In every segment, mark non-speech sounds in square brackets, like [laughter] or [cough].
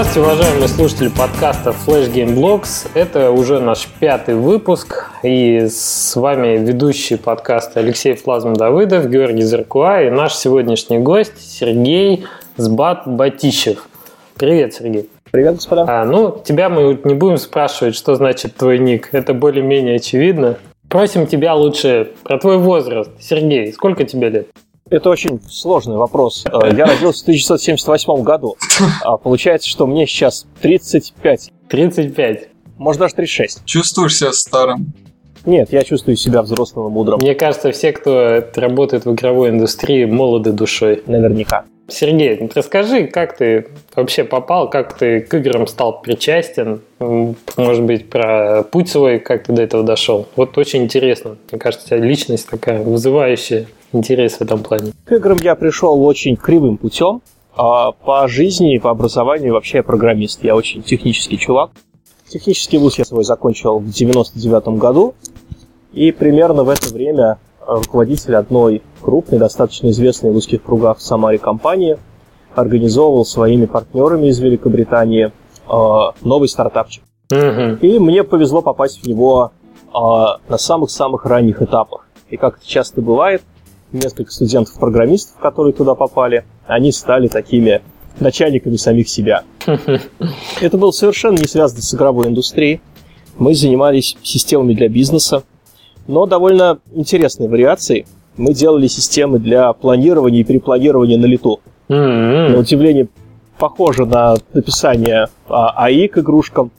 Здравствуйте, уважаемые слушатели подкаста Flash Game Blogs. Это уже наш пятый выпуск, и с вами ведущий подкаста Алексей Флазм Давыдов, Георгий Зеркуа и наш сегодняшний гость Сергей Сбат Батищев. Привет, Сергей. Привет, господа. А, ну, тебя мы не будем спрашивать, что значит твой ник. Это более-менее очевидно. Просим тебя лучше про твой возраст. Сергей, сколько тебе лет? Это очень сложный вопрос. Э, я родился в 1978 году. А получается, что мне сейчас 35. 35. Может, даже 36. Чувствуешь себя старым? Нет, я чувствую себя взрослым и мудрым. Мне кажется, все, кто работает в игровой индустрии, молоды душой. Наверняка. Сергей, расскажи, как ты вообще попал, как ты к играм стал причастен, может быть, про путь свой, как ты до этого дошел. Вот очень интересно. Мне кажется, личность такая вызывающая интерес в этом плане. К играм я пришел очень кривым путем. А по жизни, по образованию вообще я программист. Я очень технический чувак. Технический вуз я свой закончил в 99 году. И примерно в это время руководитель одной крупной, достаточно известной в узких кругах в Самаре компании, организовывал своими партнерами из Великобритании э, новый стартапчик. Угу. И мне повезло попасть в него э, на самых-самых ранних этапах. И как это часто бывает, несколько студентов-программистов, которые туда попали, они стали такими начальниками самих себя. [laughs] Это было совершенно не связано с игровой индустрией. Мы занимались системами для бизнеса, но довольно интересной вариацией. Мы делали системы для планирования и перепланирования на лету. Mm-hmm. На удивление, похоже на написание а, АИ к игрушкам.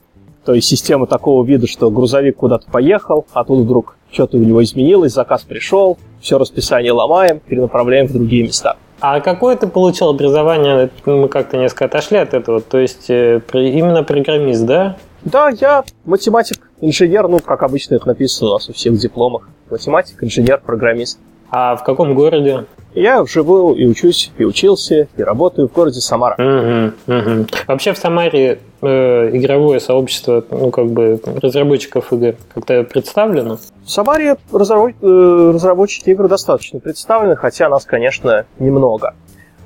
То есть система такого вида, что грузовик куда-то поехал, а тут вдруг что-то у него изменилось, заказ пришел, все расписание ломаем, перенаправляем в другие места. А какое ты получил образование? Мы как-то несколько отошли от этого. То есть э, именно программист, да? Да, я математик, инженер, ну, как обычно это написано у нас у всех дипломах. Математик, инженер, программист. А в каком городе? Я живу и учусь, и учился, и работаю в городе Самара. Угу, угу. Вообще в Самаре э, игровое сообщество, ну, как бы, разработчиков игр как-то представлено? В Самаре разработ... э, разработчики игр достаточно представлены, хотя нас, конечно, немного.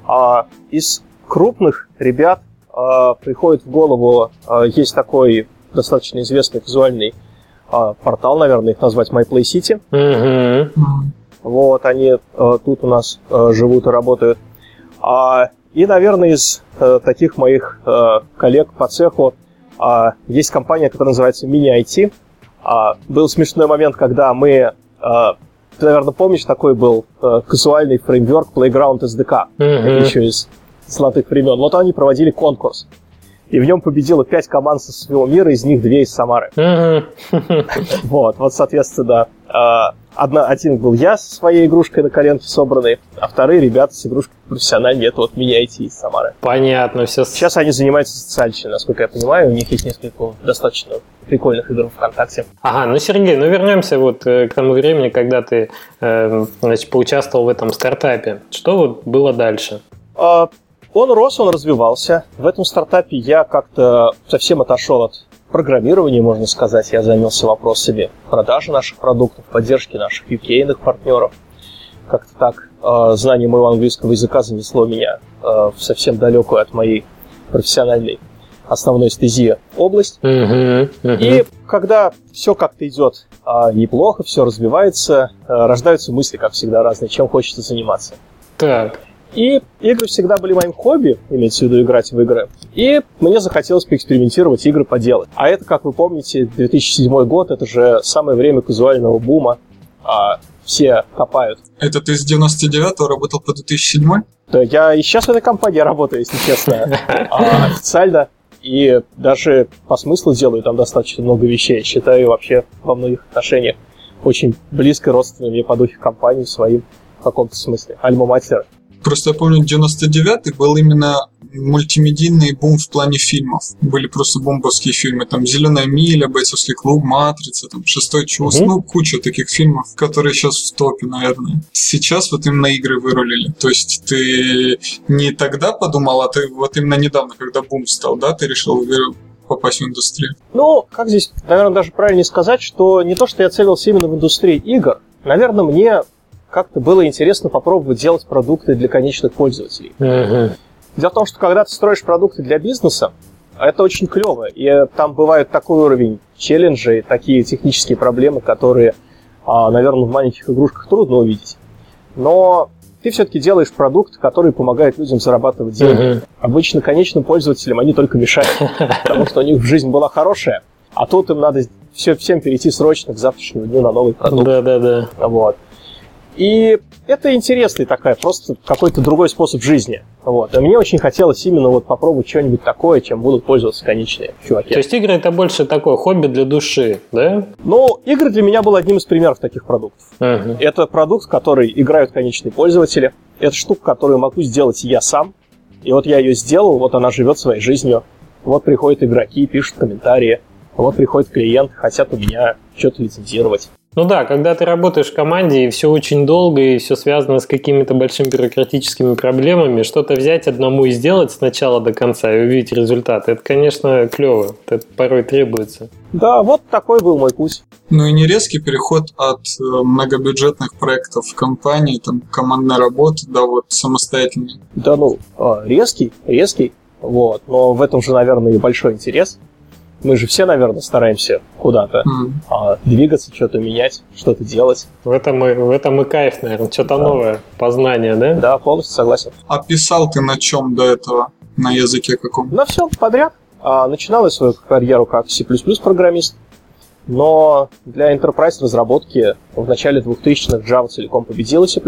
А из крупных ребят э, приходит в голову, э, есть такой достаточно известный визуальный э, портал, наверное, их назвать MyPlayCity. Угу. Вот, они э, тут у нас э, живут и работают. А, и, наверное, из э, таких моих э, коллег по цеху э, есть компания, которая называется Mini-IT. А, был смешной момент, когда мы... Э, ты, наверное, помнишь, такой был э, казуальный фреймворк Playground SDK, Мгм. еще из золотых времен. Вот они проводили конкурс. И в нем победило пять команд со всего мира, из них две из Самары. Угу. [laughs] Вот, вот, соответственно, э, одна, один был я со своей игрушкой на коленке собранной, а вторые ребята с игрушкой профессиональной, это вот меня IT из Самары. Понятно, все. Сейчас они занимаются социальщиной, насколько я понимаю, у них есть несколько достаточно прикольных игр ВКонтакте. Ага, ну Сергей, ну вернемся вот э, к тому времени, когда ты э, значит, поучаствовал в этом стартапе. Что вот было дальше? А, Он рос, он развивался. В этом стартапе я как-то совсем отошел от программирования, можно сказать. Я занялся вопросами продажи наших продуктов, поддержки наших UK-ных партнеров. Как-то так э, знание моего английского языка занесло меня э, в совсем далекую от моей профессиональной основной стези область. Угу, И когда все как-то идет а, неплохо, все развивается, а, рождаются мысли, как всегда, разные, чем хочется заниматься. Так. И игры всегда были моим хобби, имеется в виду играть в игры. И мне захотелось поэкспериментировать, игры поделать. А это, как вы помните, 2007 год, это же самое время казуального бума. А, все копают. Это ты с 99-го работал по 2007? Да, я и сейчас в этой компании работаю, если честно, а, официально. И даже по смыслу делаю там достаточно много вещей. Считаю вообще во многих отношениях очень близко родственными мне по духу компании своим в каком-то смысле. Альма-матер. Просто я помню, 99-й был именно мультимедийный бум в плане фильмов. Были просто бомбовские фильмы. Там «Зеленая миля», «Бойцовский клуб», «Матрица», там «Шестой чувство». Мгм. Ну, куча таких фильмов, которые сейчас в топе, наверное. Сейчас вот именно игры вырулили. То есть ты не тогда подумал, а ты вот именно недавно, когда бум стал, да, ты решил попасть в индустрию. Ну, как здесь, наверное, даже правильнее сказать, что не то, что я целился именно в индустрии игр. Наверное, мне как-то было интересно попробовать делать продукты для конечных пользователей. Угу. Дело в том, что когда ты строишь продукты для бизнеса, это очень клево. И там бывает такой уровень челленджей, такие технические проблемы, которые, а, наверное, в маленьких игрушках трудно увидеть. Но ты все-таки делаешь продукт, который помогает людям зарабатывать деньги. Uh-huh. Обычно конечным пользователям они только мешают, [laughs] потому что у них жизнь была хорошая, а тут им надо все, всем перейти срочно к завтрашнему дню на новый продукт. Да-да-да. Вот. И это интересный такая, просто какой-то другой способ жизни. Вот. И мне очень хотелось именно вот попробовать что-нибудь такое, чем будут пользоваться конечные чуваки. То есть игры это больше такое хобби для души, да? Ну, игры для меня был одним из примеров таких продуктов. Uh-huh. Это продукт, который играют конечные пользователи. Это штука, которую могу сделать я сам. И вот я ее сделал, вот она живет своей жизнью. Вот приходят игроки, пишут комментарии. Вот приходит клиент, хотят у меня что-то лицензировать. Ну да, когда ты работаешь в команде, и все очень долго, и все связано с какими-то большими бюрократическими проблемами, что-то взять одному и сделать с начала до конца и увидеть результат, это, конечно, клево. Это порой требуется. Да, вот такой был мой путь. Ну и не резкий переход от э, многобюджетных проектов в компании, там, командной работы, да, вот самостоятельный. Да ну, а, резкий, резкий, вот. Но в этом же, наверное, и большой интерес. Мы же все, наверное, стараемся куда-то mm. а, двигаться, что-то менять, что-то делать. В этом, и, в этом и кайф, наверное, что-то да. новое, познание, да? Да, полностью согласен. А писал ты на чем до этого? На языке каком? На всем подряд. А, начинал я свою карьеру как C++ программист, но для enterprise разработки в начале 2000-х Java целиком победила C++,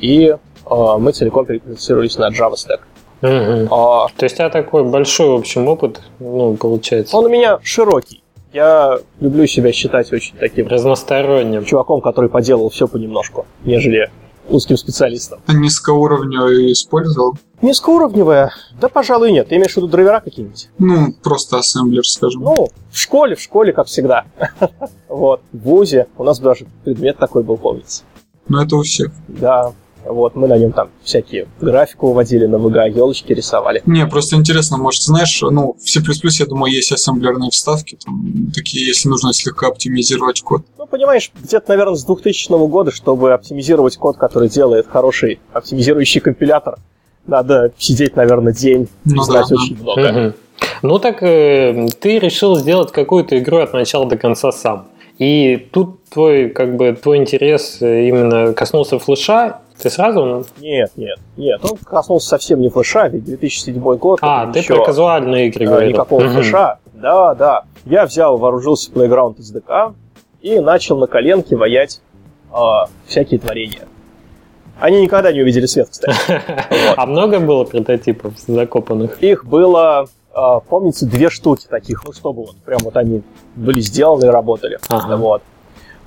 и а, мы целиком переквалифицировались на Java Stack. Угу. А, То есть у тебя такой большой, в общем, опыт, ну, получается. Он у меня широкий. Я люблю себя считать очень таким разносторонним чуваком, который поделал все понемножку, нежели узким специалистом. А низкоуровневое использовал? Низкоуровневое? Да, пожалуй, нет. Ты имеешь в виду драйвера какие-нибудь? Ну, просто ассемблер, скажем. Ну, в школе, в школе, как всегда. [laughs] вот. В ВУЗе у нас даже предмет такой был, помнится. Ну, это у всех. Да. Вот, мы на нем там всякие графику выводили на VGA, елочки рисовали. Не, просто интересно, может, знаешь, ну, в C++, я думаю, есть ассемблерные вставки, там, такие, если нужно слегка оптимизировать код. Ну, понимаешь, где-то, наверное, с 2000 года, чтобы оптимизировать код, который делает хороший оптимизирующий компилятор, надо сидеть, наверное, день ну, и знать да, очень да. много. Угу. Ну так э, ты решил сделать какую-то игру от начала до конца сам. И тут твой, как бы, твой интерес именно коснулся флеша, ты сразу? Нет, нет, нет. Он коснулся совсем не флеша, ведь 2007 год. А, ты про казуальные игры говорил. Никакого угу. флеша. Да, да. Я взял, вооружился Playground SDK и начал на коленке воять э, всякие творения. Они никогда не увидели свет, кстати. [laughs] А много было прототипов закопанных? Их было, а, помните, две штуки таких, ну чтобы вот прям вот они были сделаны и работали. Вот.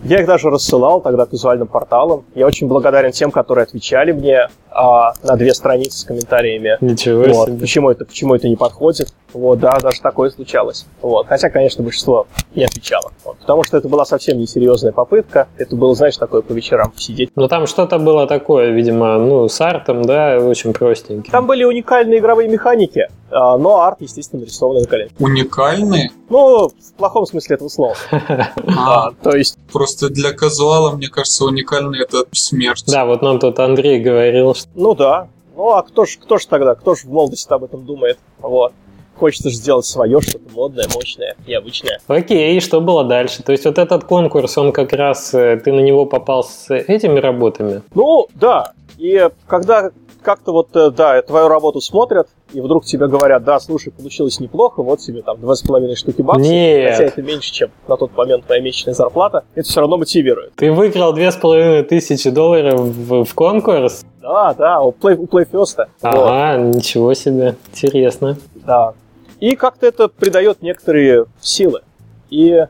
Я их даже рассылал тогда к визуальным порталам. Я очень благодарен тем, которые отвечали мне а, на две страницы с комментариями. Ничего вот, себе. Почему это, почему это не подходит. Вот, да, даже такое случалось. Вот. Хотя, конечно, большинство не отвечало. Вот. Потому что это была совсем несерьезная попытка. Это было, знаешь, такое по вечерам сидеть. Но там что-то было такое, видимо, ну, с артом, да, очень простенький. Там были уникальные игровые механики, а, но арт, естественно, нарисованный на коленке. Уникальные? Ну, в плохом смысле этого слова. [laughs] А, то есть... Просто для казуала, мне кажется, уникальный это смерть. Да, вот нам тут Андрей говорил, ну да. Ну а кто ж, кто ж тогда, кто ж в молодости об этом думает? Вот. Хочется же сделать свое, что-то модное, мощное, необычное. Окей, и что было дальше? То есть вот этот конкурс, он как раз, э, ты на него попал с этими работами? Ну, да. И когда как-то вот, э, да, твою работу смотрят, и вдруг тебе говорят, да, слушай, получилось неплохо, вот тебе там два с половиной штуки баксов, Нет. хотя это меньше, чем на тот момент моя месячная зарплата, это все равно мотивирует. Ты выиграл две с половиной тысячи долларов в, в конкурс? Да, да, у, Play, у PlayFest. Ага, вот. ничего себе, интересно. Да. И как-то это придает некоторые силы. И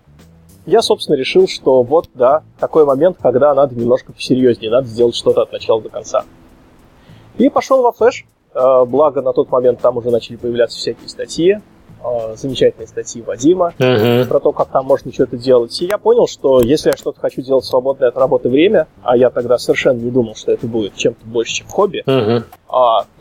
я, собственно, решил, что вот, да, такой момент, когда надо немножко посерьезнее, надо сделать что-то от начала до конца. И пошел во флеш. Э, благо, на тот момент там уже начали появляться всякие статьи, э, замечательные статьи Вадима uh-huh. про то, как там можно что-то делать. И я понял, что если я что-то хочу делать в свободное от работы время, а я тогда совершенно не думал, что это будет чем-то больше, чем хобби, uh-huh.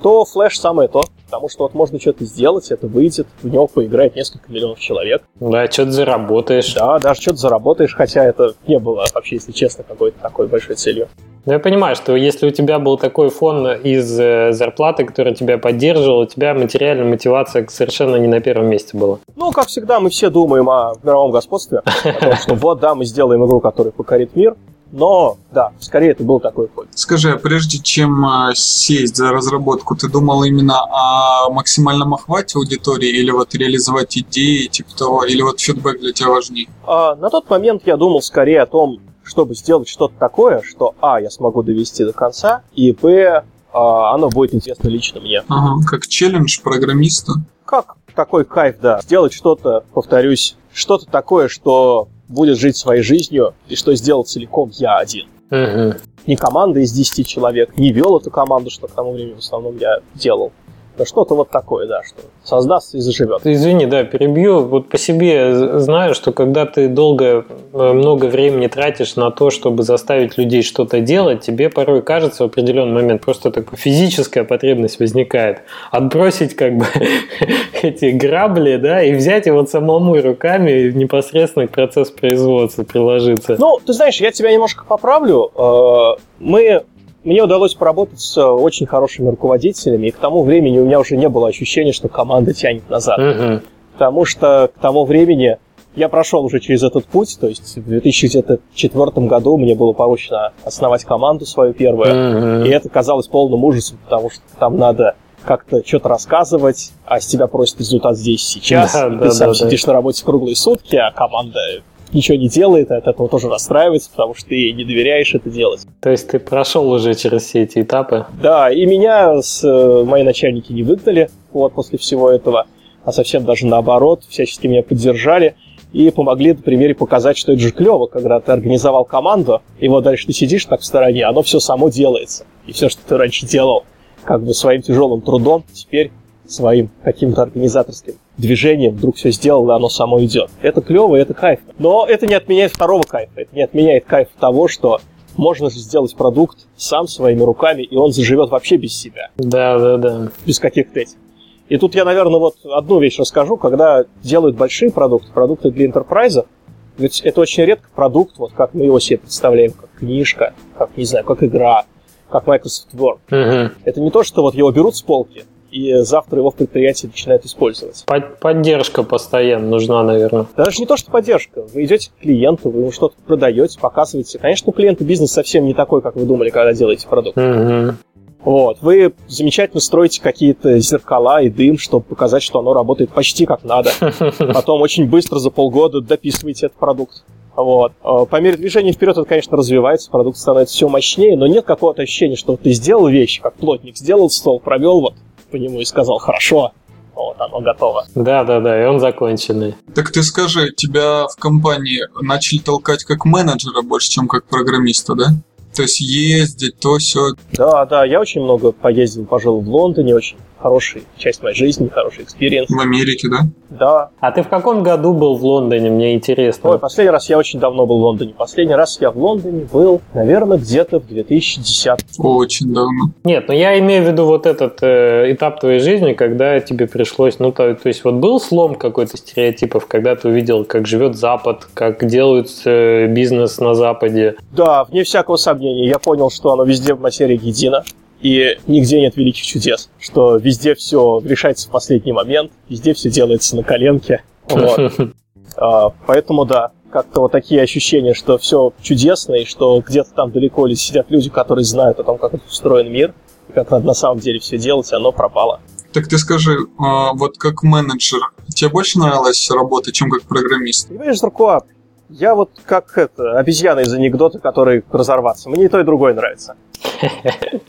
то флеш самое то. Потому что вот можно что-то сделать, это выйдет, в него поиграет несколько миллионов человек. Да, что-то заработаешь. Да, даже что-то заработаешь, хотя это не было вообще, если честно, какой-то такой большой целью. Ну, я понимаю, что если у тебя был такой фон из э, зарплаты, который тебя поддерживал, у тебя материальная мотивация совершенно не на первом месте была. Ну, как всегда, мы все думаем о мировом господстве, [laughs] о том, что вот, да, мы сделаем игру, которая покорит мир, но, да, скорее это был такой ход. Скажи, а прежде чем а, сесть за разработку, ты думал именно о максимальном охвате аудитории или вот реализовать идеи, типа того, или вот фидбэк для тебя важнее? А, на тот момент я думал скорее о том, чтобы сделать что-то такое, что, а, я смогу довести до конца, и, б, а, оно будет интересно лично мне. Ага, как челлендж программиста? Как такой кайф, да. Сделать что-то, повторюсь, что-то такое, что будет жить своей жизнью, и что сделал целиком я один. Угу. Не команда из 10 человек, не вел эту команду, что к тому времени в основном я делал. Да что-то вот такое, да, что создастся и заживет. Извини, да, перебью. Вот по себе знаю, что когда ты долго, э, много времени тратишь на то, чтобы заставить людей что-то делать, тебе порой кажется в определенный момент просто такая физическая потребность возникает. Отбросить как бы [laughs] эти грабли, да, и взять и вот самому руками непосредственно к процессу производства приложиться. Ну, ты знаешь, я тебя немножко поправлю. Э, мы мне удалось поработать с очень хорошими руководителями, и к тому времени у меня уже не было ощущения, что команда тянет назад. Угу. Потому что к тому времени я прошел уже через этот путь, то есть в 2004 году мне было поручено основать команду свою первую, Угу. и это казалось полным ужасом, потому что там надо как-то что-то рассказывать, а с тебя просят результат здесь сейчас, Да, и да, ты сам да, сидишь на работе круглые сутки, а команда ничего не делает, и от этого тоже расстраивается, потому что ты ей не доверяешь это делать. То есть ты прошел уже через все эти этапы. Да, и меня с, э, мои начальники не выгнали вот после всего этого, а совсем даже наоборот, всячески меня поддержали и помогли на примере показать, что это же клево, когда ты организовал команду, и вот дальше ты сидишь так в стороне, оно все само делается. И все, что ты раньше делал, как бы своим тяжелым трудом, теперь своим каким-то организаторским движением вдруг все сделал, и оно само идет. Это клево, это кайф. Но это не отменяет второго кайфа. Это не отменяет кайф того, что можно же сделать продукт сам своими руками, и он заживет вообще без себя, Да, да, да. без каких-то этих. И тут я, наверное, вот одну вещь расскажу. Когда делают большие продукты, продукты для интерпрайза, ведь это очень редко продукт, вот как мы его себе представляем, как книжка, как, не знаю, как игра, как Microsoft Word. Угу. Это не то, что вот его берут с полки, и завтра его в предприятии начинают использовать. Под- поддержка постоянно нужна, наверное. Даже не то, что поддержка. Вы идете к клиенту, вы ему что-то продаете, показываете. Конечно, у клиента бизнес совсем не такой, как вы думали, когда делаете продукт. Угу. Вот. Вы замечательно строите какие-то зеркала и дым, чтобы показать, что оно работает почти как надо. [laughs] Потом очень быстро, за полгода, дописываете этот продукт. Вот. Э, По мере движения вперед это, конечно, развивается, продукт становится все мощнее, но нет какого-то ощущения, что ты сделал вещь, как плотник, сделал стол, провел вот по нему и сказал «хорошо», вот, оно готово. Да, да, да, и он законченный. Так ты скажи, тебя в компании начали толкать как менеджера больше, чем как программиста, да? То есть ездить, то все. Да, да, я очень много поездил, пожил в Лондоне, очень хорошая часть моей жизни, хороший experience. В Америке, да? Да. А ты в каком году был в Лондоне, мне интересно? Ой, последний раз я очень давно был в Лондоне. Последний раз я в Лондоне был, наверное, где-то в 2010. Очень давно. Нет, ну я имею в виду вот этот э, этап твоей жизни, когда тебе пришлось, ну то, то есть вот был слом какой-то стереотипов, когда ты увидел, как живет Запад, как делают э, бизнес на Западе. Да, вне всякого сомнения, я понял, что оно везде в материи едино. И нигде нет великих чудес, что везде все решается в последний момент, везде все делается на коленке. Вот. [laughs] А, Поэтому да, как-то вот такие ощущения, что все чудесно, и что где-то там далеко ли сидят люди, которые знают о том, как устроен мир, и как надо на самом деле все делать, и оно пропало. Так ты скажи, а, вот как менеджер, тебе больше нравилась работа, чем как программист? Понимаешь, Зуркуа, я вот как это, обезьяна из анекдота, который разорваться. Мне и то, и другое нравится.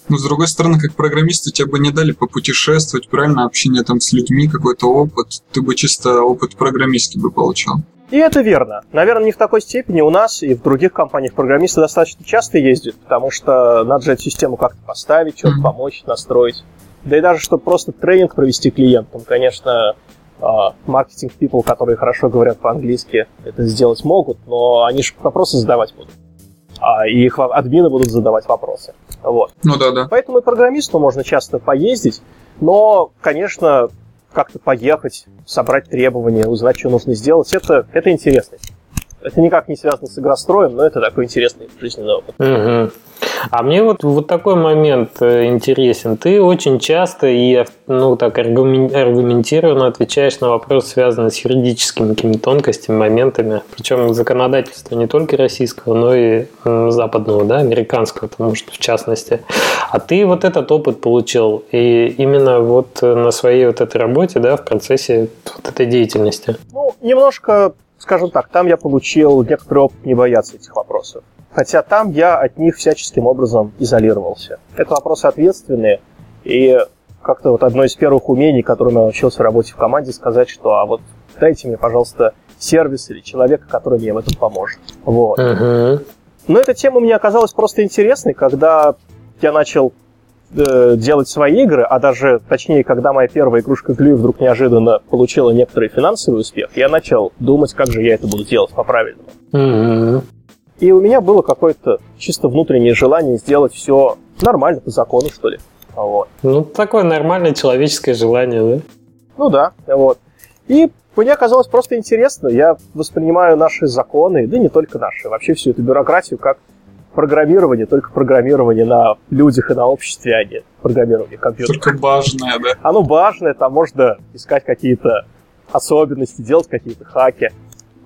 Но с другой стороны, как программисту тебе бы не дали попутешествовать, правильно, общение там с людьми, какой-то опыт. Ты бы чисто опыт программистский бы получал. И это верно. Наверное, не в такой степени. У нас и в других компаниях программисты достаточно часто ездят, потому что надо же эту систему как-то поставить, что-то Мгм. помочь, настроить. Да и даже, чтобы просто тренинг провести клиентам, конечно, маркетинг people, которые хорошо говорят по-английски, это сделать могут, но они же вопросы задавать будут. А и их админы будут задавать вопросы. Вот. Ну да, да. Поэтому и программисту можно часто поездить, но, конечно, как-то поехать, собрать требования, узнать, что нужно сделать, это, это интересно. Это никак не связано с игростроем, но это такой интересный жизненный опыт. Угу. А мне вот, вот такой момент э, интересен. Ты очень часто и ну, так аргументированно отвечаешь на вопросы, связанные с юридическими какими-то тонкостями, моментами. Причем законодательство не только российского, но и западного, да, американского, потому что в частности. А ты вот этот опыт получил, и именно вот на своей вот этой работе, да, в процессе вот этой деятельности. Ну, немножко скажем так, там я получил некоторый опыт не бояться этих вопросов. Хотя там я от них всяческим образом изолировался. Это вопросы ответственные, и как-то вот одно из первых умений, которым я научился в работе в команде, сказать, что а вот дайте мне, пожалуйста, сервис или человека, который мне в этом поможет. Вот. Uh-huh. Но эта тема мне оказалась просто интересной, когда я начал э, делать свои игры, а даже, точнее, когда моя первая игрушка Глю вдруг неожиданно получила некоторый финансовый успех, я начал думать, как же я это буду делать по-правильному. Mm-hmm. И у меня было какое-то чисто внутреннее желание сделать все нормально, по закону, что ли. Вот. Ну, такое нормальное человеческое желание, да? Ну да, вот. И мне оказалось просто интересно. Я воспринимаю наши законы, да не только наши, вообще всю эту бюрократию как программирование, только программирование на людях и на обществе, а не программирование компьютера. Только важное, да? Оно важное, там можно искать какие-то особенности, делать какие-то хаки.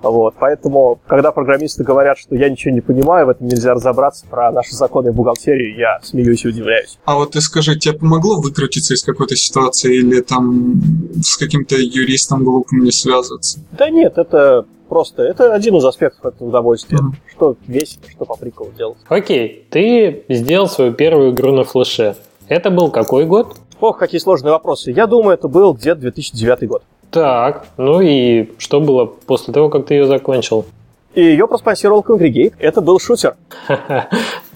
Вот, поэтому, когда программисты говорят, что я ничего не понимаю, в этом нельзя разобраться, про наши законы и бухгалтерию, я смеюсь и удивляюсь. А вот ты скажи, тебе помогло выкрутиться из какой-то ситуации или там с каким-то юристом глупым не связываться? Да нет, это просто, это один из аспектов этого удовольствия. Mm-hmm. Что весело, что по приколу делать. Окей, ты сделал свою первую игру на флеше. Это был какой год? Ох, какие сложные вопросы. Я думаю, это был где-то 2009 год. Так, ну и что было после того, как ты ее закончил? И ее проспонсировал Congregate. Это был шутер.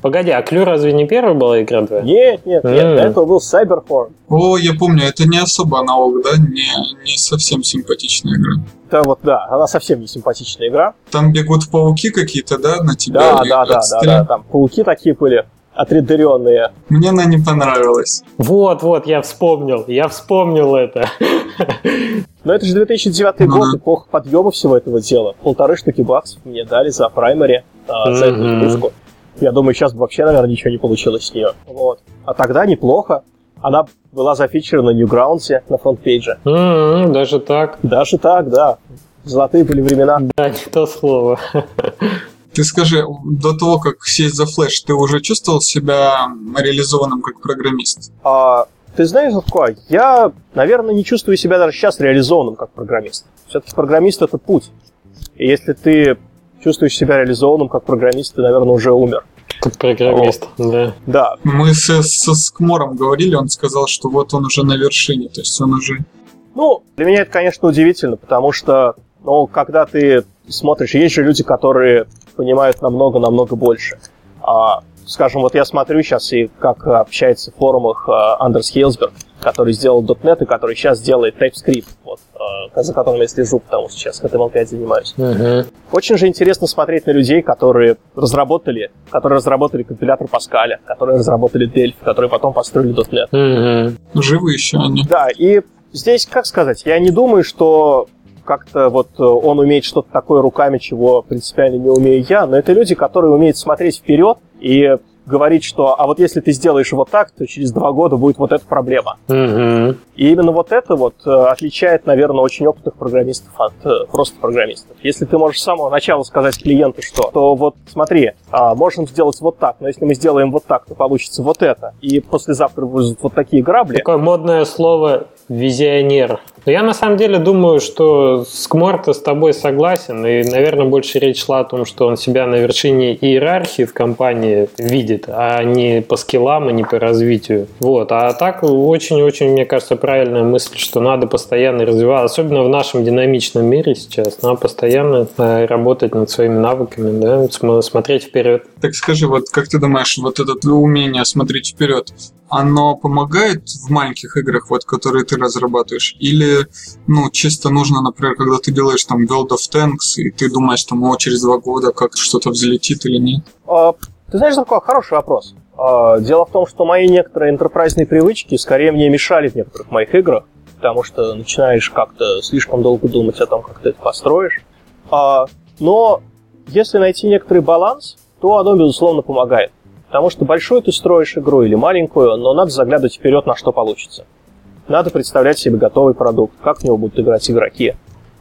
Погоди, а Клю разве не первая была игра твоя? Нет, нет, нет, это был Cyberform. О, я помню, это не особо аналог, да? Не, не совсем симпатичная игра. Да, вот, да, она совсем не симпатичная игра. Там бегут пауки какие-то, да, на тебя? Да, да, да, да, да, там пауки такие были отредеренные. Мне она не понравилась. Вот, вот, я вспомнил, я вспомнил это. Но это же 2009 ну, год, эпоха подъема всего этого дела. Полторы штуки баксов мне дали за праймари, а, за эту игрушку. Я думаю, сейчас бы вообще, наверное, ничего не получилось с нее. Вот. А тогда неплохо. Она была зафичена на Newgrounds на фронтпейдже. Mm-hmm, даже так? Даже так, да. Золотые были времена. Да, не то слово. Ты скажи, до того, как сесть за флеш, ты уже чувствовал себя реализованным как программист? А, ты знаешь, Зубко, я, наверное, не чувствую себя даже сейчас реализованным как программист. Все-таки программист — это путь. И если ты чувствуешь себя реализованным как программист, ты, наверное, уже умер. Как программист, вот. да. Да. Мы со, со Скмором говорили, он сказал, что вот он уже на вершине, то есть он уже... Ну, для меня это, конечно, удивительно, потому что, ну, когда ты смотришь, есть же люди, которые понимают намного-намного больше. А, скажем, вот я смотрю сейчас и как общается в форумах Андерс Хейлсберг, который сделал .NET и который сейчас делает TypeScript, вот, а, за которым я слежу, потому что сейчас HTML5 занимаюсь. Uh-huh. Очень же интересно смотреть на людей, которые разработали, которые разработали компилятор Паскаля, которые разработали Delphi, которые потом построили .NET. Uh-huh. Живы еще они. Да, и здесь, как сказать, я не думаю, что как-то вот э, он умеет что-то такое руками, чего принципиально не умею я, но это люди, которые умеют смотреть вперед и говорить, что а вот если ты сделаешь вот так, то через два года будет вот эта проблема. Mm-hmm. И именно вот это вот э, отличает, наверное, очень опытных программистов от э, просто программистов. Если ты можешь с самого начала сказать клиенту, что, то вот смотри, а, можем сделать вот так, но если мы сделаем вот так, то получится вот это, и послезавтра будут вот такие грабли. Такое модное слово визионер. Но я на самом деле думаю, что Скморта с тобой согласен, и, наверное, больше речь шла о том, что он себя на вершине иерархии в компании видит, а не по скиллам и не по развитию. Вот. А так очень-очень, мне кажется, правильная мысль, что надо постоянно развиваться, особенно в нашем динамичном мире сейчас, надо постоянно э, работать над своими навыками, да, смотреть вперед. Так скажи, вот как ты думаешь, вот это умение смотреть вперед, оно помогает в маленьких играх, вот, которые ты разрабатываешь? Или, ну, чисто нужно, например, когда ты делаешь там World of Tanks, и ты думаешь, там, о, через два года как что-то взлетит или нет? А, ты знаешь, такой хороший вопрос. А, дело в том, что мои некоторые интерпрайзные привычки скорее мне мешали в некоторых моих играх, потому что начинаешь как-то слишком долго думать о том, как ты это построишь. А, но если найти некоторый баланс, то оно, безусловно, помогает. Потому что большую ты строишь игру или маленькую, но надо заглядывать вперед, на что получится. Надо представлять себе готовый продукт, как в него будут играть игроки.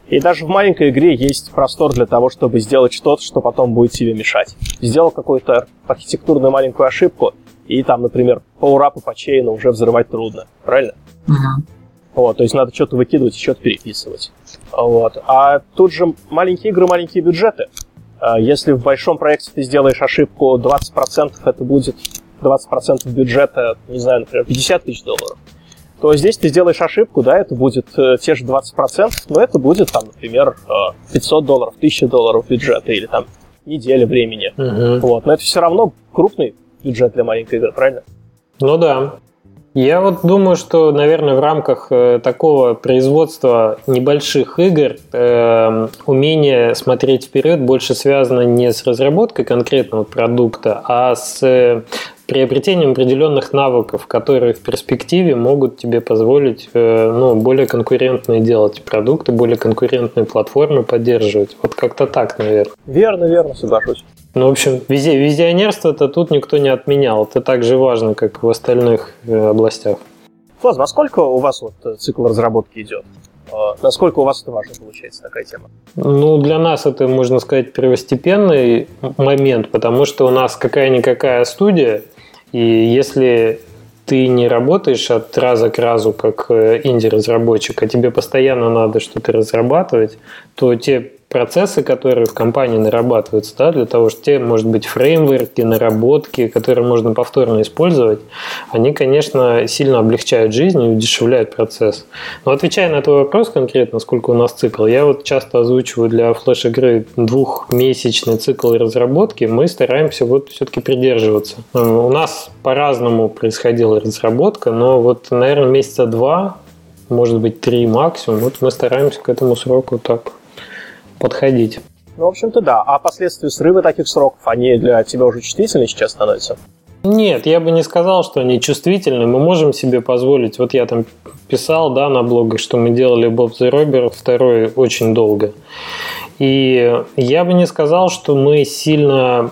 И даже в маленькой игре есть простор для того, чтобы сделать что-то, что потом будет тебе мешать. Сделал какую-то архитектурную маленькую ошибку, и там, например, паурапы по чейну уже взрывать трудно. Правильно? Угу. Вот, то есть надо что-то выкидывать и что-то переписывать. Вот. А тут же маленькие игры, маленькие бюджеты. А если в большом проекте ты сделаешь ошибку 20%, это будет 20% бюджета, не знаю, например, 50 тысяч долларов то здесь ты сделаешь ошибку, да, это будет э, те же 20%, но это будет, там, например, 500 э, долларов, 1000 долларов бюджета или там неделя времени. Угу. Вот. Но это все равно крупный бюджет для маленькой игры, правильно? Ну да. Я вот думаю, что, наверное, в рамках э, такого производства небольших игр э, умение смотреть вперед больше связано не с разработкой конкретного продукта, а с приобретением определенных навыков, которые в перспективе могут тебе позволить э, ну, более конкурентные делать продукты, более конкурентные платформы поддерживать. Вот как-то так, наверное. Верно, верно, соглашусь. Ну, в общем, визи визионерство-то тут никто не отменял. Это так же важно, как в остальных э, областях. Флазма, а сколько у вас вот э, цикл разработки идет? Насколько у вас это важно получается, такая тема? Ну, для нас это, можно сказать, первостепенный момент, потому что у нас какая-никакая студия, и если ты не работаешь от раза к разу как э, инди-разработчик, а тебе постоянно надо что-то разрабатывать, то те процессы, которые в компании нарабатываются, да, для того, что те, может быть, фреймворки, наработки, которые можно повторно использовать, они, конечно, сильно облегчают жизнь и удешевляют процесс. Но отвечая на твой вопрос конкретно, сколько у нас цикл, я вот часто озвучиваю для флеш-игры двухмесячный цикл разработки, мы стараемся вот все-таки придерживаться. У нас по-разному происходила разработка, но вот, наверное, месяца два может быть, три максимум. Вот мы стараемся к этому сроку так подходить. Ну, в общем-то, да. А последствия срыва таких сроков, они для тебя уже чувствительны сейчас становятся? Нет, я бы не сказал, что они чувствительны. Мы можем себе позволить. Вот я там писал, да, на блогах, что мы делали Боб the Robber второй очень долго. И я бы не сказал, что мы сильно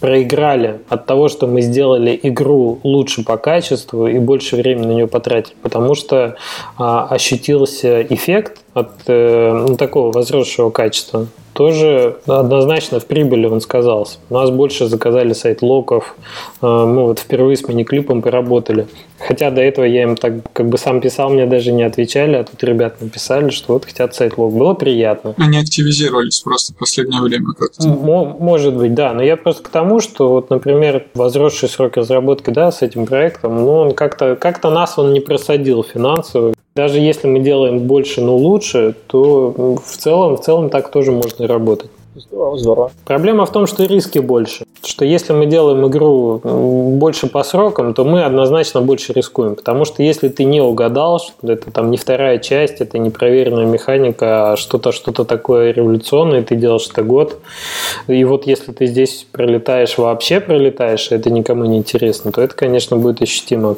проиграли от того, что мы сделали игру лучше по качеству и больше времени на нее потратили, потому что а, ощутился эффект от э, ну, такого возросшего качества тоже однозначно в прибыли он сказался. У нас больше заказали сайт локов, э, мы вот впервые с мини-клипом поработали. Хотя до этого я им так как бы сам писал, мне даже не отвечали, а тут ребята написали, что вот хотят сайт лог. Было приятно. Они активизировались просто в последнее время как-то. М- может быть, да. Но я просто к тому, что вот, например, возросший срок разработки, да, с этим проектом, ну, он как-то как нас он не просадил финансово. Даже если мы делаем больше, но лучше, то в целом, в целом так тоже можно работать. Здорово, здорово. Проблема в том, что риски больше. Что если мы делаем игру больше по срокам, то мы однозначно больше рискуем. Потому что если ты не угадал, что это там не вторая часть, это не проверенная механика, а что-то что-то такое революционное, ты делаешь это год. И вот если ты здесь пролетаешь, вообще пролетаешь, и это никому не интересно, то это, конечно, будет ощутимо.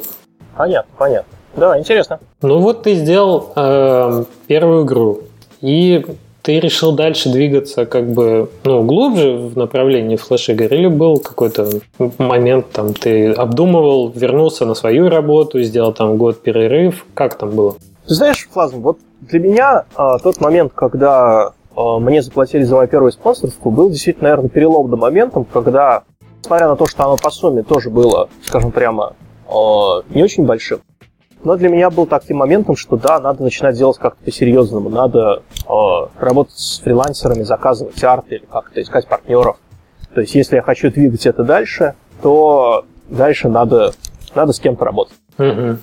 Понятно, понятно. Да, интересно. Ну вот ты сделал э, первую игру. И ты решил дальше двигаться как бы ну, глубже в направлении флеш-игр или был какой-то момент, там, ты обдумывал, вернулся на свою работу, сделал там год перерыв? Как там было? Знаешь, Флазм, вот для меня а, тот момент, когда а, мне заплатили за мою первую спонсорскую, был действительно, наверное, переломным моментом, когда, несмотря на то, что оно по сумме тоже было, скажем прямо, а, не очень большим, но для меня был таким моментом, что да, надо начинать делать как-то по-серьезному, надо э, работать с фрилансерами, заказывать арт или как-то искать партнеров. То есть, если я хочу двигать это дальше, то дальше надо, надо с кем-то работать. Mm-hmm.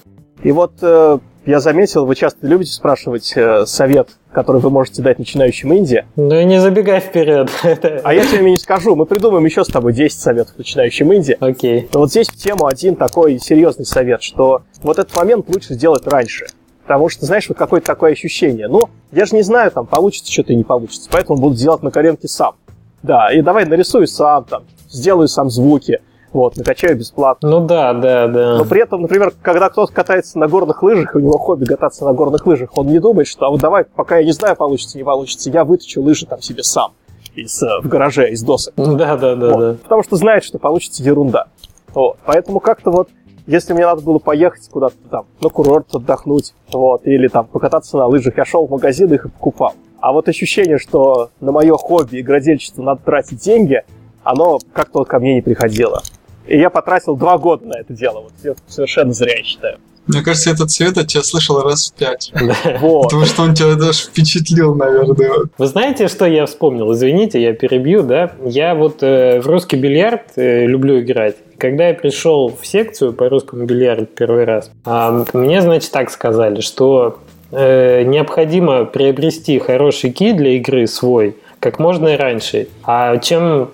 И вот э, я заметил, вы часто любите спрашивать э, совет, который вы можете дать начинающим инди. Ну и не забегай вперед. [laughs] А я тебе не скажу. Мы придумаем еще с тобой 10 советов начинающим инди. Окей. Но вот здесь в тему один такой серьезный совет, что вот этот момент лучше сделать раньше. Потому что, знаешь, вот какое-то такое ощущение. Ну, я же не знаю, там, получится что-то и не получится. Поэтому буду делать на коленке сам. Да, и давай нарисую сам, там, сделаю сам звуки вот, накачаю бесплатно. Ну да, да, да. Но при этом, например, когда кто-то катается на горных лыжах, и у него хобби кататься на горных лыжах, он не думает, что а вот давай, пока я не знаю, получится, не получится, я вытащу лыжи там себе сам. из, в гараже из досок. Да, да, да, вот. да. Потому что знает, что получится ерунда. Вот. Поэтому как-то вот если мне надо было поехать куда-то там на курорт отдохнуть, вот, или там покататься на лыжах, я шел в магазин их и покупал. А вот ощущение, что на мое хобби игродельчество надо тратить деньги, оно как-то вот ко мне не приходило. И я потратил два года на это дело. Вот я совершенно зря, я считаю. Мне кажется, этот цвет от тебя слышал раз в пять. [laughs] Вот. Потому что он тебя даже впечатлил, наверное. Вы знаете, что я вспомнил? Извините, я перебью, да? Я вот э, в русский бильярд э, люблю играть. Когда я пришел в секцию по русскому бильярду первый раз, э, мне, значит, так сказали, что э, необходимо приобрести хороший ки для игры свой как можно раньше. А чем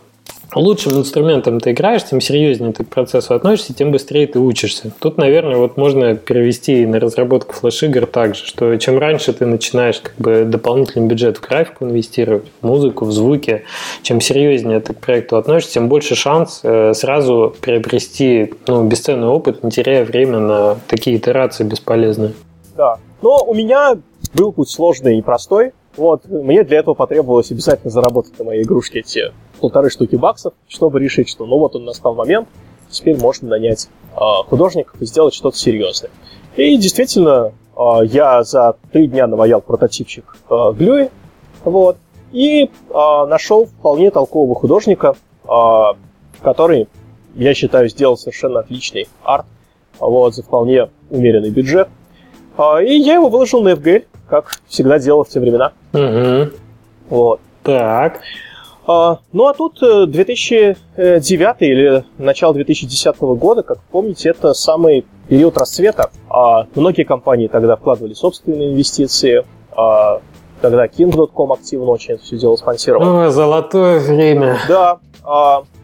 лучшим инструментом ты играешь, тем серьезнее ты к процессу относишься, тем быстрее ты учишься. Тут, наверное, вот можно перевести на разработку флеш-игр так же, что чем раньше ты начинаешь как бы дополнительный бюджет в графику инвестировать, в музыку, в звуки, чем серьезнее ты к проекту относишься, тем больше шанс э, сразу приобрести ну, бесценный опыт, не теряя время на такие итерации бесполезные. Да. Но у меня был путь сложный и простой. Вот, мне для этого потребовалось обязательно заработать на моей игрушке эти полторы штуки баксов, чтобы решить, что ну вот он настал момент, теперь можно нанять э, художников и сделать что-то серьезное. И действительно, э, я за три дня наваял прототипчик э, Глюи, вот, и э, нашел вполне толкового художника, э, который, я считаю, сделал совершенно отличный арт, вот, за вполне умеренный бюджет. Э, и я его выложил на FGL, как всегда делал в те времена. Угу. Вот. Так. А, ну а тут 2009 или начало 2010 года, как помните, это самый период расцвета. А, многие компании тогда вкладывали собственные инвестиции. А, тогда King.com активно очень это все дело спонсировал. О, золотое время. Да.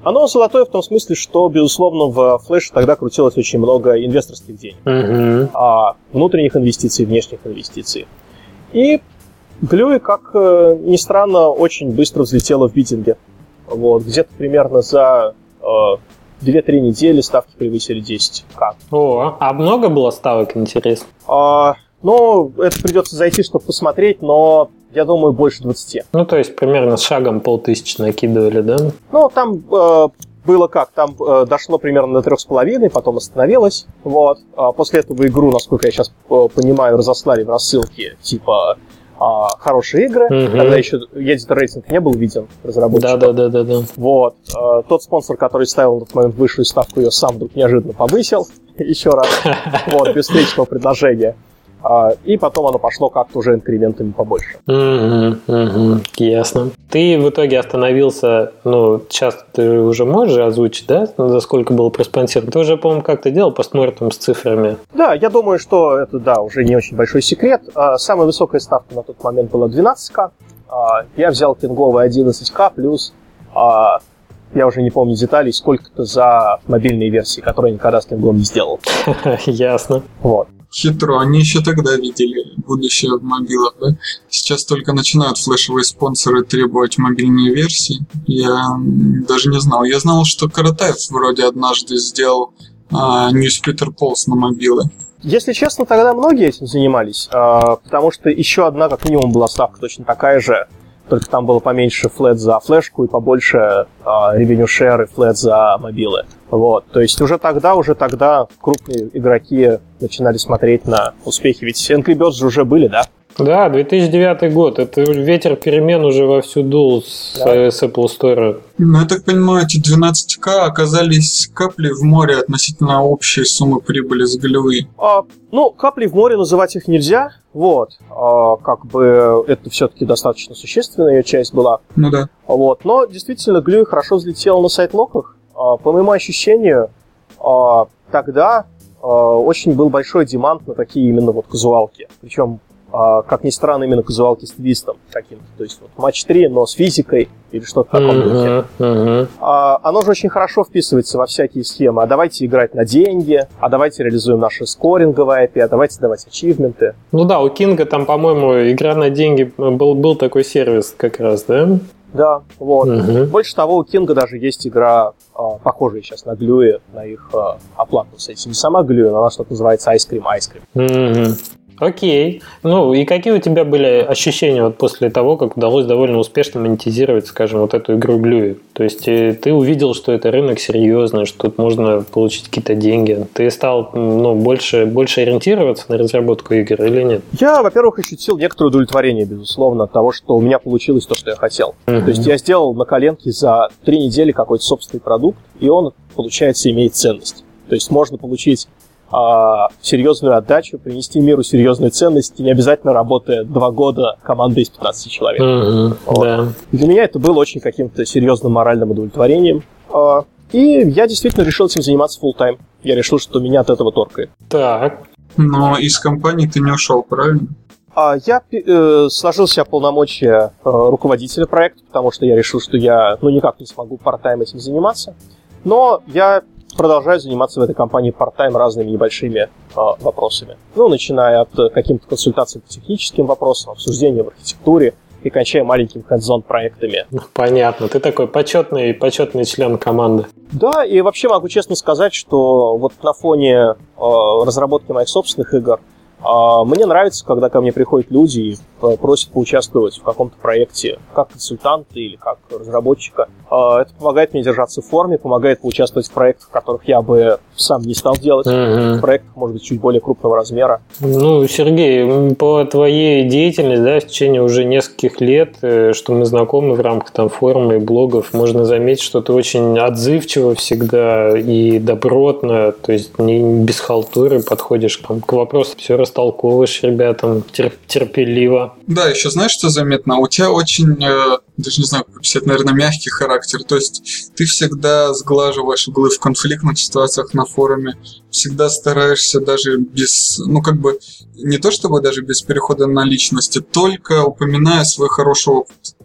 Оно золотое в том смысле, что, безусловно, в Flash тогда крутилось очень много инвесторских денег. Угу. Внутренних инвестиций, внешних инвестиций. И Глюи, как ни странно, очень быстро взлетела в бидинге. Вот, где-то примерно за э, 2-3 недели ставки превысили 10к. О, а много было ставок, интересно? А, ну, это придется зайти, чтобы посмотреть, но я думаю, больше 20. Ну, то есть примерно с шагом полтысячи накидывали, да? Ну, там э, было как, там э, дошло примерно до трех с половиной, потом остановилось, вот. А после этого игру, насколько я сейчас э, понимаю, разослали в рассылке, типа а, хорошие игры. Мгм. Тогда еще едет рейтинг не был виден разработчикам. Да, да, да, да, да. Вот. А, Тот спонсор, который ставил на тот момент высшую ставку, ее сам вдруг неожиданно повысил [laughs] еще раз. [laughs] Вот, без встречного предложения. А, И потом оно пошло как-то уже инкрементами побольше. Угу, ясно. Ты в итоге остановился, ну, сейчас ты уже можешь озвучить, да, за сколько было проспонсировано? Ты уже, по-моему, как-то делал постмортом с цифрами. Да, я думаю, что это, да, уже не очень большой секрет. А, Самая высокая ставка на тот момент была 12к. А, Я взял пинговый 11к плюс, я уже не помню деталей, сколько-то за мобильные версии, которые я никогда с пингом не сделал. [laughs] Ясно. Вот. Хитро. Они еще тогда видели будущее в мобилах, да? Сейчас только начинают флешевые спонсоры требовать мобильные версии. Я даже не знал. Я знал, что Каратаев вроде однажды сделал а, Newspeter Pulse на мобилы. Если честно, тогда многие этим занимались, а, потому что еще одна, как минимум, была ставка точно такая же, только там было поменьше флет за флешку и побольше ревеню share и флет за мобилы. Вот. То есть уже тогда, уже тогда крупные игроки начинали смотреть на успехи. Ведь Angry Birds же уже были, да? Да, 2009 год. Это ветер перемен уже вовсю дул с, Да. э, с Apple Store. Ну, я так понимаю, эти 12к оказались каплей в море относительно общей суммы прибыли с голевы. А, ну, капли в море называть их нельзя. Вот. А, как бы это все-таки достаточно существенная ее часть была. Ну да. Вот. Но действительно, Глюи хорошо взлетел на сайт-локах. А, По моему ощущению, а, тогда а, очень был большой демант на такие именно вот казуалки. Причем, как ни странно, именно казуалки с твистом каким-то. То есть вот матч 3, но с физикой или что-то в таком духе. А, оно же очень хорошо вписывается во всякие схемы. А давайте играть на деньги, а давайте реализуем наши скоринговые IP, а давайте давать ачивменты. Ну да, у Кинга там, по-моему, игра на деньги был, был такой сервис как раз, да? Да, вот. Мгм. Больше того, у Кинга даже есть игра, а, похожая сейчас на Глюи, на их а, оплату с этим. Не сама Глюи, но она что-то называется Ice Cream Ice Cream. Мгм. Окей. Ну, и какие у тебя были ощущения вот после того, как удалось довольно успешно монетизировать, скажем, вот эту игру Глюи? То есть э, ты увидел, что это рынок серьезный, что тут можно получить какие-то деньги. Ты стал ну, больше, больше ориентироваться на разработку игр или нет? Я, во-первых, ощутил некоторое удовлетворение, безусловно, от того, что у меня получилось то, что я хотел. Uh-huh. То есть я сделал на коленке за три недели какой-то собственный продукт, и он, получается, имеет ценность. То есть можно получить а, серьезную отдачу, принести миру серьезную ценность, не обязательно работая два года командой из 15 человек. Mm-hmm, вот. да. Для меня это было очень каким-то серьезным моральным удовлетворением. А, и я действительно решил этим заниматься full time. Я решил, что меня от этого торкает. Так. Но из компании ты не ушел, правильно? А я э, сложил себя полномочия э, руководителя проекта, потому что я решил, что я ну никак не смогу part-time этим заниматься. Но я продолжаю заниматься в этой компании part-time разными небольшими э, вопросами. Ну, начиная от э, каких-то консультаций по техническим вопросам, обсуждения в архитектуре и кончая маленькими hands проектами. Понятно. Ты такой почетный, почетный член команды. Да, и вообще могу честно сказать, что вот на фоне э, разработки моих собственных игр мне нравится, когда ко мне приходят люди и просят поучаствовать в каком-то проекте как консультанта или как разработчика. А, это помогает мне держаться в форме, помогает поучаствовать в проектах, которых я бы сам не стал делать, mm-hmm. в проектах, может быть, чуть более крупного размера. Ну, Сергей, по твоей деятельности, да, в течение уже нескольких лет, э, что мы знакомы в рамках там форума и блогов, можно заметить, что ты очень отзывчиво всегда и добротно, то есть не без халтуры подходишь там, к вопросу все раз растолковываешь ребятам терп терпеливо. Да, еще знаешь, что заметно? У тебя очень, э, даже не знаю, как наверное, мягкий характер. То есть ты всегда сглаживаешь углы в конфликтных ситуациях на форуме, всегда стараешься даже без, ну как бы, не то чтобы даже без перехода на личности, только упоминая свой хороший опыт.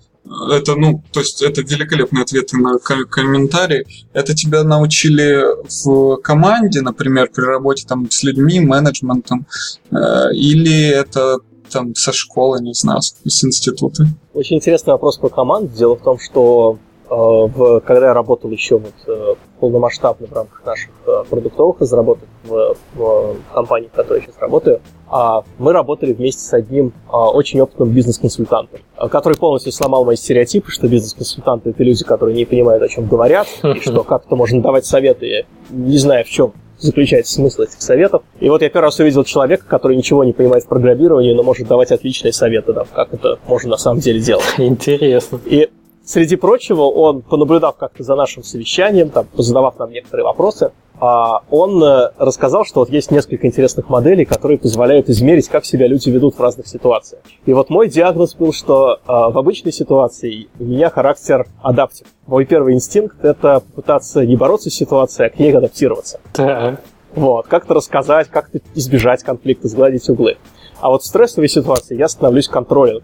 Это, ну, то есть это великолепные ответы на комментарии. Это тебя научили в команде, например, при работе там с людьми, менеджментом, э, или это там со школы, не знаю, с института? Очень интересный вопрос про команду. Дело в том, что э, в, когда я работал еще вот, э, полномасштабно в рамках наших э, продуктовых разработок в, в компании, в которой я сейчас работаю, мы работали вместе с одним а, очень опытным бизнес-консультантом, который полностью сломал мои стереотипы, что бизнес-консультанты — это люди, которые не понимают, о чем говорят, [laughs] и что как-то можно давать советы, не зная, в чем заключается смысл этих советов. И вот я первый раз увидел человека, который ничего не понимает в программировании, но может давать отличные советы, да, как это можно на самом деле делать. [laughs] Интересно. И среди прочего, он, понаблюдав как-то за нашим совещанием, там, позадавав нам некоторые вопросы, а, он э, рассказал, что вот есть несколько интересных моделей, которые позволяют измерить, как себя люди ведут в разных ситуациях. И вот мой диагноз был, что а, в обычной ситуации у меня характер адаптив. Мой первый инстинкт — это попытаться не бороться с ситуацией, а к ней адаптироваться. Так. Вот, как-то рассказать, как-то избежать конфликта, сгладить углы. А вот в стрессовой ситуации я становлюсь контролинг.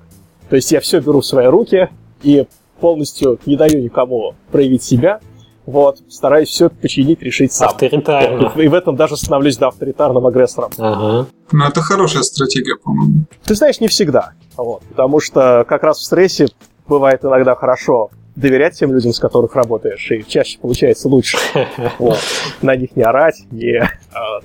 То есть я все беру в свои руки и полностью не даю никому проявить себя, вот, стараюсь все починить, решить сам. Авторитарно. И, и в этом даже становлюсь да, авторитарным агрессором. Ага. Ну, это хорошая стратегия, по-моему. Ты знаешь, не всегда. Вот, потому что как раз в стрессе бывает иногда хорошо доверять тем людям, с которых работаешь, и чаще получается лучше. [laughs] Вот. На них не орать, не э,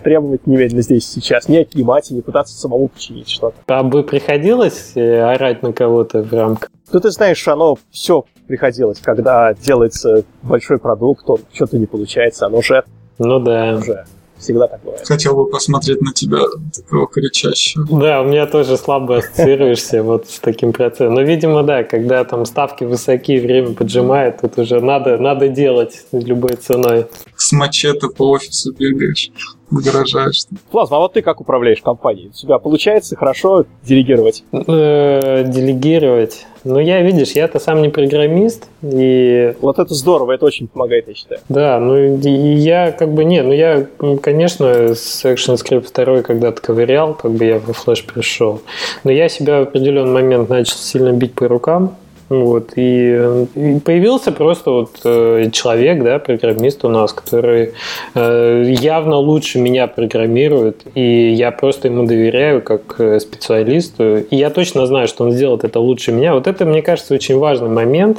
требовать немедленно здесь сейчас, не отнимать и не пытаться самому починить что-то. А бы приходилось э, орать на кого-то в рамках? Ну, ты знаешь, оно все приходилось, когда делается большой продукт, он что-то не получается, оно же... Ну да. Уже всегда так бывает. Хотел бы посмотреть на тебя такого кричащего. Да, у меня тоже слабо ассоциируешься [laughs] вот с таким процессом. Но, видимо, да, когда там ставки высокие, время поджимает, тут уже надо, надо делать любой ценой. С мачете по офису бегаешь угрожаешь. Плазма, а вот ты как управляешь компанией? У тебя получается хорошо делегировать? Э, делегировать? Ну, я, видишь, я-то сам не программист, и... Вот это здорово, это очень помогает, я считаю. Да, ну, и я как бы, не, ну, я, конечно, с ActionScript 2 когда-то ковырял, как бы я во Flash пришел, но я себя в определенный момент начал сильно бить по рукам, вот, и, и появился просто вот э, человек, да, программист у нас, который э, явно лучше меня программирует, и я просто ему доверяю как э, специалисту, и я точно знаю, что он сделает это лучше меня. Вот это, мне кажется, очень важный момент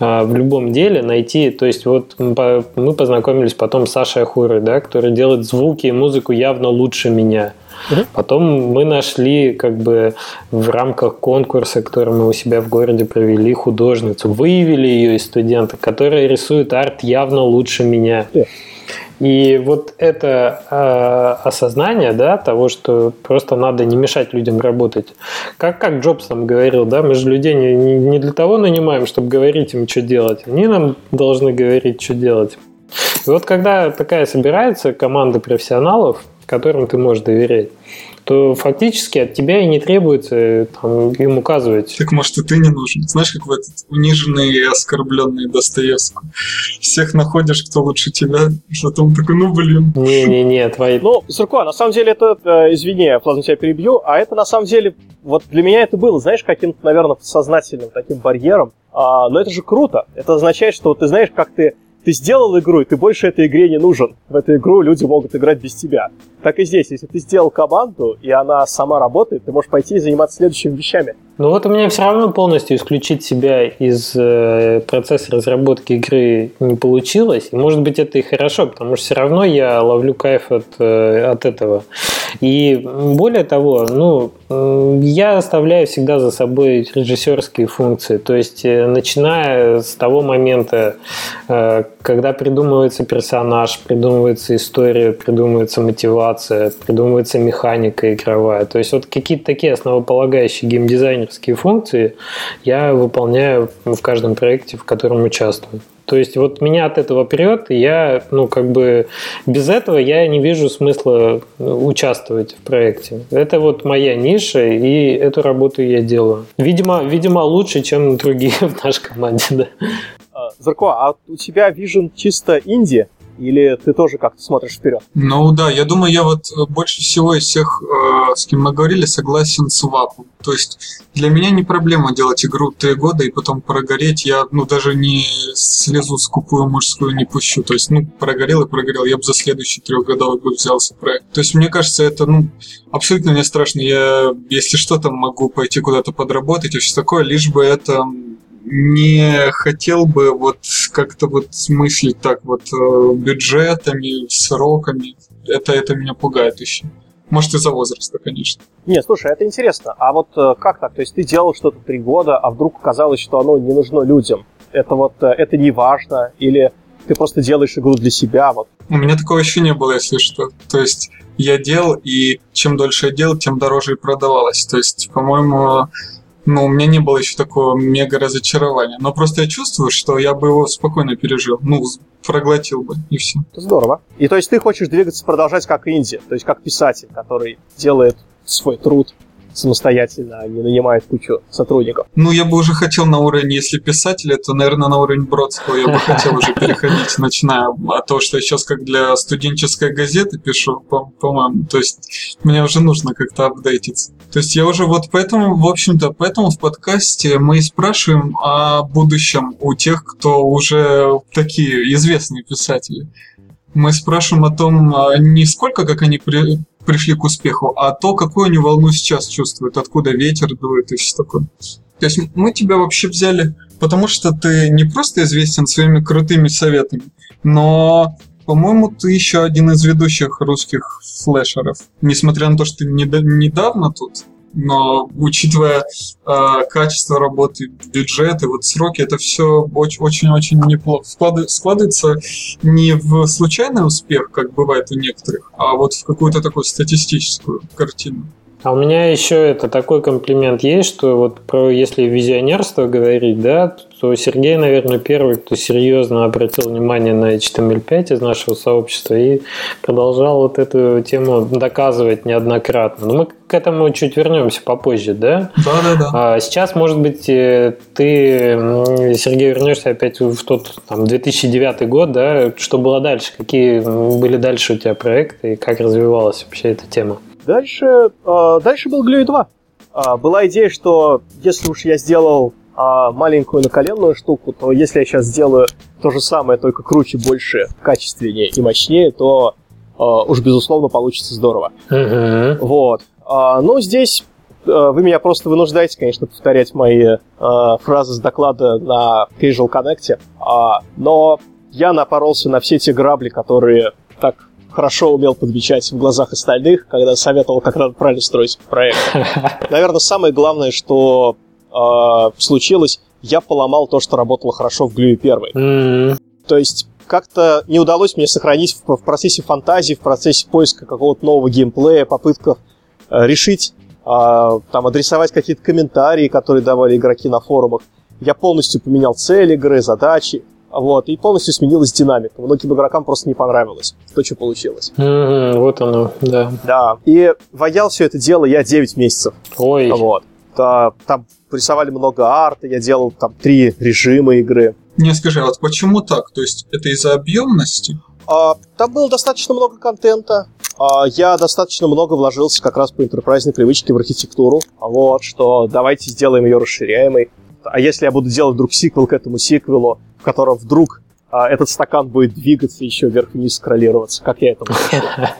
э, в любом деле найти, то есть вот мы познакомились потом с Сашей Ахурой, да, который делает звуки и музыку явно лучше меня. Угу. Потом мы нашли как бы в рамках конкурса, который мы у себя в городе провели, художницу, выявили ее из студентов, которая рисует арт явно лучше меня. И вот это э, осознание, да, того, что просто надо не мешать людям работать. Как, как Джобс нам говорил, да, мы же людей не, не для того нанимаем, чтобы говорить им, что делать. Они нам должны говорить, что делать. И вот когда такая собирается команда профессионалов, которым ты можешь доверять, то фактически от тебя и не требуется там, им указывать. Так может и ты не нужен. Знаешь, как в этот униженный и оскорбленный Достоевский. Всех находишь, кто лучше тебя, что там такой, ну блин. Не-не-не, твои... Ну, Сурко, на самом деле это, э, извини, я плавно тебя перебью, а это на самом деле, вот для меня это было, знаешь, каким-то, наверное, сознательным таким барьером, а, но это же круто. Это означает, что ты знаешь, как ты ты сделал игру, и ты больше этой игре не нужен. В эту игру люди могут играть без тебя. Так и здесь, если ты сделал команду, и она сама работает, ты можешь пойти и заниматься следующими вещами. Ну вот у меня все равно полностью исключить себя из э, процесса разработки игры не получилось. Может быть это и хорошо, потому что все равно я ловлю кайф от, э, от этого. И более того, ну, я оставляю всегда за собой режиссерские функции. То есть, э, начиная с того момента, э, когда придумывается персонаж, придумывается история, придумывается мотивация, придумывается механика игровая. То есть, вот какие-то такие основополагающие геймдизайнерские функции я выполняю в каждом проекте, в котором участвую. То есть вот меня от этого прет, и я, ну, как бы без этого я не вижу смысла участвовать в проекте. Это вот моя ниша, и эту работу я делаю. Видимо, видимо лучше, чем другие [laughs] в нашей команде, да. Зарко, а у тебя вижен чисто инди? Или ты тоже как-то смотришь вперед? Ну да, я думаю, я вот э, больше всего из всех, э, с кем мы говорили, согласен с вапом. То есть для меня не проблема делать игру три года и потом прогореть. Я, ну, даже не слезу скупую мужскую не пущу. То есть, ну, прогорел и прогорел. Я бы за следующий трехгодовой бы взялся проект. То есть, мне кажется, это, ну, абсолютно не страшно. Я, если что, там могу пойти куда-то подработать и все такое, лишь бы это не хотел бы вот как-то вот мыслить так вот э, бюджетами, сроками. Это, это меня пугает еще. Может, из-за возраста, конечно. Не, слушай, это интересно. А вот э, как так? То есть ты делал что-то три года, а вдруг оказалось, что оно не нужно людям? Это вот, э, это не важно? Или ты просто делаешь игру для себя? Вот. У меня такого еще не было, если что. То есть я делал, и чем дольше я делал, тем дороже и продавалось. То есть, по-моему, ну, у меня не было еще такого мега разочарования. Но просто я чувствую, что я бы его спокойно пережил. Ну, проглотил бы, и все. Здорово. И то есть ты хочешь двигаться, продолжать как инди, то есть как писатель, который делает свой труд самостоятельно, а не нанимает кучу сотрудников. Ну, я бы уже хотел на уровень, если писателя, то, наверное, на уровень Бродского я бы хотел уже переходить, начиная от того, что я сейчас как для студенческой газеты пишу, по-моему. То есть мне уже нужно как-то апдейтиться. То есть я уже вот поэтому, в общем-то, поэтому в подкасте мы и спрашиваем о будущем у тех, кто уже такие известные писатели. Мы спрашиваем о том, а не сколько, как они пришли к успеху, а то, какую они волну сейчас чувствуют, откуда ветер дует и все такое. То есть мы тебя вообще взяли, потому что ты не просто известен своими крутыми советами, но, по-моему, ты еще один из ведущих русских флешеров. Несмотря на то, что ты недавно тут, но учитывая э, качество работы, бюджет и вот сроки, это все очень-очень неплохо. Склад... Складывается не в случайный успех, как бывает у некоторых, а вот в какую-то такую статистическую картину. А у меня еще это такой комплимент есть, что вот про если визионерство говорить, да, то Сергей, наверное, первый, кто серьезно обратил внимание на HTML5 из нашего сообщества и продолжал вот эту тему доказывать неоднократно. Но мы к этому чуть вернемся попозже, да? Да, да, да. А сейчас, может быть, э, ты, Сергей, вернешься опять в тот там, 2009 год, да? Что было дальше? Какие были дальше у тебя проекты и как развивалась вообще эта тема? Дальше, э, дальше был Glue 2. Э, была идея, что если уж я сделал э, маленькую наколенную штуку, то если я сейчас сделаю то же самое, только круче, больше, качественнее и мощнее, то э, уж безусловно получится здорово. Uh-huh. Вот. Э, ну, здесь вы меня просто вынуждаете, конечно, повторять мои э, фразы с доклада на Casual Connect, э, но я напоролся на все те грабли, которые так хорошо умел подмечать в глазах остальных, когда советовал, как надо правильно строить проект. [laughs] Наверное, самое главное, что э, случилось, я поломал то, что работало хорошо в Глюе первой. Mm-hmm. То есть как-то не удалось мне сохранить в, в процессе фантазии, в процессе поиска какого-то нового геймплея, попытках э, решить, э, там, адресовать какие-то комментарии, которые давали игроки на форумах. Я полностью поменял цель игры, задачи, вот, и полностью сменилась динамика. Многим игрокам просто не понравилось то, что получилось. Mm-hmm, вот оно, да. Да, и ваял все это дело я 9 месяцев. Ой. Вот. Там рисовали много арта, я делал там три режима игры. Не скажи, а вот почему так? То есть это из-за объемности? А, там было достаточно много контента. А, я достаточно много вложился как раз по интерпрайзной привычке в архитектуру. Вот, что давайте сделаем ее расширяемой. А если я буду делать вдруг сиквел к этому сиквелу, в котором вдруг а, этот стакан будет двигаться еще вверх-вниз, скроллироваться, как я это [laughs]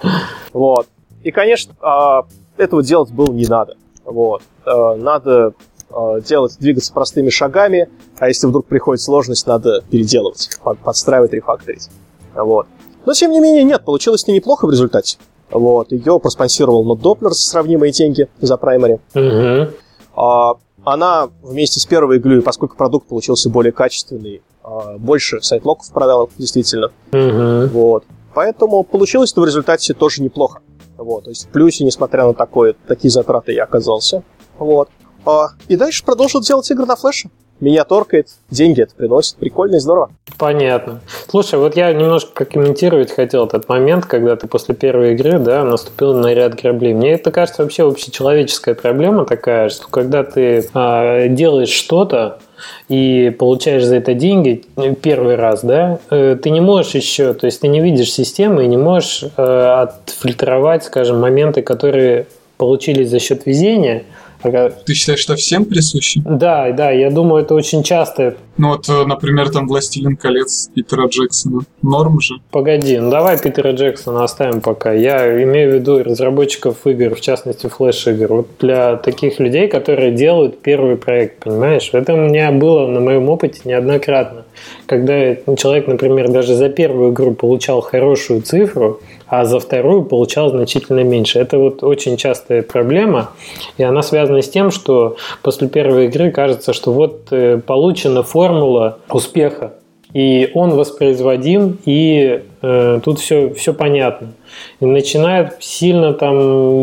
Вот. И, конечно, а, этого делать было не надо. Вот. А, надо а, делать, двигаться простыми шагами, а если вдруг приходит сложность, надо переделывать, подстраивать, рефакторить. Вот. Но, тем не менее, нет, получилось не неплохо в результате. Вот. Ее проспонсировал Нот Doppler за сравнимые деньги за праймари. Угу. А, она вместе с первой иглой, поскольку продукт получился более качественный, а, больше сайт-локов продала, действительно. Угу. Вот. Поэтому получилось в результате тоже неплохо. Вот. То есть в плюсе, несмотря на такое, такие затраты, я оказался. Вот. А, и дальше продолжил делать игры на флеше. Меня торкает, деньги это приносит. Прикольно и здорово. Понятно. Слушай, вот я немножко прокомментировать хотел этот момент, когда ты после первой игры, да, наступил на ряд граблей. Мне это кажется вообще общечеловеческая проблема такая, что когда ты а, делаешь что-то, и получаешь за это деньги э, первый раз, да, э, ты не можешь еще, то есть ты не видишь системы и не можешь э, отфильтровать, скажем, моменты, которые получились за счет везения, ты считаешь, что всем присуще? Да, да, я думаю, это очень часто. Ну вот, э, например, там «Властелин колец» Питера Джексона. Норм же. Погоди, ну давай Питера Джексона оставим пока. Я имею в виду разработчиков игр, в частности флеш-игр. Вот для таких людей, которые делают первый проект, понимаешь? Это у меня было на моем опыте неоднократно. Когда человек, например, даже за первую игру получал хорошую цифру, а за вторую получал значительно меньше. Это вот очень частая проблема, и она связана с тем, что после первой игры кажется, что вот э, получена формула успеха, и он воспроизводим, и э, тут все, все понятно и начинает сильно там,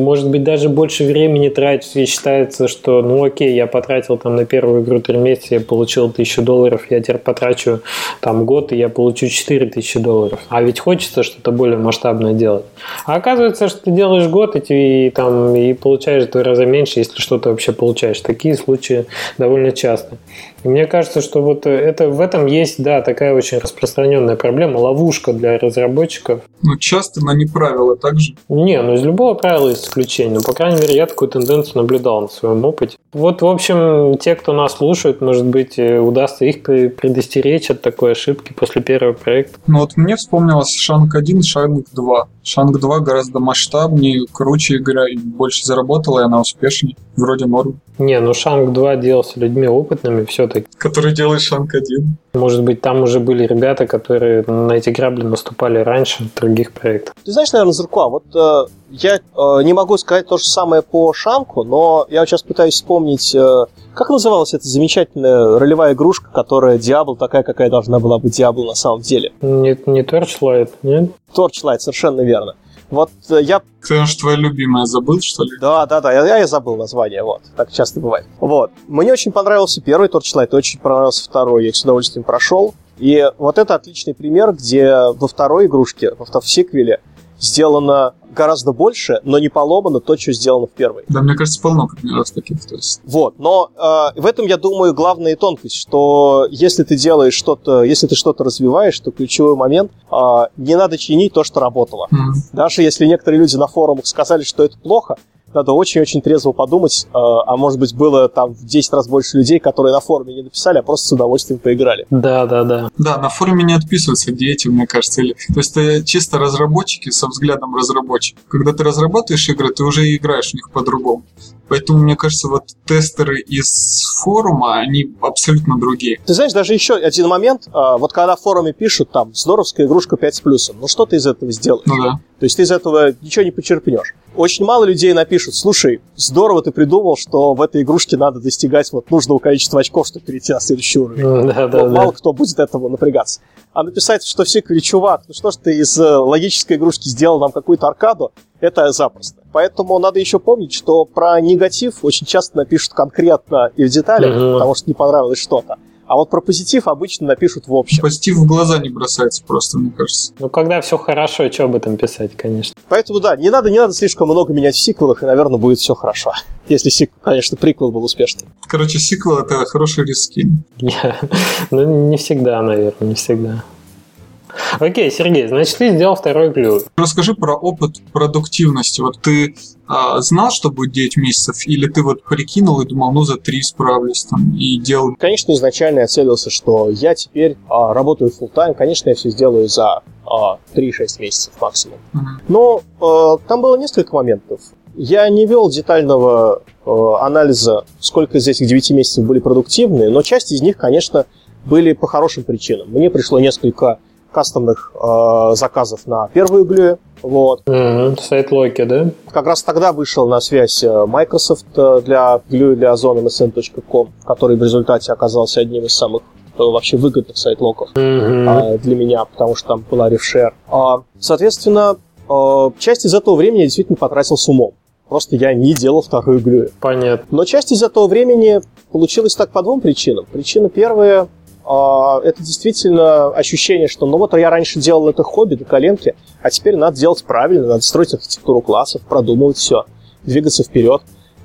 может быть, даже больше времени тратить, и считается, что, ну окей, я потратил там на первую игру 3 месяца, я получил тысячу долларов, я теперь потрачу там год, и я получу 4 тысячи долларов. А ведь хочется что-то более масштабное делать. А оказывается, что ты делаешь год, и, и, там, и получаешь в два раза меньше, если что-то вообще получаешь. Такие случаи довольно часто. Мне кажется, что вот это, в этом есть, да, такая очень распространенная проблема, ловушка для разработчиков. Ну, часто, но не правило также? Не, ну из любого правила есть исключение. Но, по крайней мере, я такую тенденцию наблюдал на своем опыте. Вот, в общем, те, кто нас слушает, может быть, э, удастся их предостеречь от такой ошибки после первого проекта. Ну вот мне вспомнилось Шанг 1 и Шанг 2. Шанг 2 гораздо масштабнее, круче игра, и больше заработала, и она успешнее. Вроде норм. Не, ну Шанг 2 делался людьми опытными все-таки. Который делает Шанг 1. Может быть, там уже были ребята, которые на эти грабли наступали раньше в других проектах. Ты знаешь, наверное, Зуркуа, вот э, я э, не могу сказать то же самое по Шанку, но я сейчас пытаюсь вспомнить, э, как называлась эта замечательная ролевая игрушка, которая Диабло такая, какая должна была быть Диабло на самом деле. Не, не Torchlight, нет? Torchlight, совершенно верно. Вот э, я... Ты же твоя любимая забыл, что ли? Да, да, да, я, я забыл название, вот. Так часто бывает. Вот. Мне очень понравился первый Torchlight, очень понравился второй, я их с удовольствием прошел. И вот это отличный пример, где во второй игрушке, во втором сиквеле, сделано гораздо больше, но не поломано то, что сделано в первой. Да, мне кажется, полно примеров таких. То есть. Вот, но э, в этом, я думаю, главная тонкость, что если ты делаешь что-то, если ты что-то развиваешь, то ключевой момент э, не надо чинить то, что работало. Mm-hmm. Даже если некоторые люди на форумах сказали, что это плохо, надо очень-очень трезво подумать, э, а может быть было там в 10 раз больше людей, которые на форуме не написали, а просто с удовольствием поиграли. Да, да, да. Да, на форуме не отписываются дети, мне кажется. Или... То есть это чисто разработчики со взглядом разработчика. Когда ты разрабатываешь игры, ты уже играешь в них по-другому. Поэтому, мне кажется, вот тестеры из форума, они абсолютно другие. Ты знаешь, даже еще один момент. А, вот когда в форуме пишут, там, здоровская игрушка 5 с плюсом, ну что ты из этого сделаешь? Ну да. То есть ты из этого ничего не почерпнешь. Очень мало людей напишут, слушай, здорово ты придумал, что в этой игрушке надо достигать вот нужного количества очков, чтобы перейти на следующий уровень. Ну, да, да, да. мало кто будет этого напрягаться. А написать, что все говорят, чувак, ну что ж ты из э, логической игрушки сделал нам какую-то аркаду, это запросто. Поэтому надо еще помнить, что про негатив очень часто напишут конкретно и в деталях, Мгм. потому что не понравилось что-то. А вот про позитив обычно напишут в общем. Позитив в глаза не бросается просто, мне кажется. Ну, когда все хорошо, что об этом писать, конечно. Поэтому да, не надо, не надо слишком много менять в сиквелах, и, наверное, будет все хорошо. [laughs] Если, сик- конечно, приквел был успешным. Короче, сиквел — это хороший риски. [laughs] Ну, не всегда, наверное, не всегда. Окей, Сергей, значит, ты сделал второй клюв. Расскажи про опыт продуктивности. Вот ты а, знал, что будет 9 месяцев, или ты вот прикинул и думал, ну за 3 справлюсь там, и делал... Конечно, изначально я целился, что я теперь а, работаю full тайм конечно, я все сделаю за а, 3-6 месяцев максимум. Мгм. Но э, там было несколько моментов. Я не вел детального э, анализа, сколько из этих 9 месяцев были продуктивные, но часть из них, конечно, были по хорошим причинам. Мне пришло несколько кастомных э, заказов на первую иглю. Вот. Мгм, Сайт Локи, да? Как раз тогда вышел на связь э, Microsoft э, для Glue для Ozone MSN.com, который в результате оказался одним из самых э, вообще выгодных сайт-локов Мгм. а, для меня, потому что там была рефшер. А, соответственно, а, часть из этого времени я действительно потратил с умом. Просто я не делал вторую глюю. Понятно. Но часть из этого времени получилась так по двум причинам. Причина первая это действительно ощущение, что ну вот я раньше делал это хобби до коленки, а теперь надо делать правильно, надо строить архитектуру классов, продумывать все, двигаться вперед.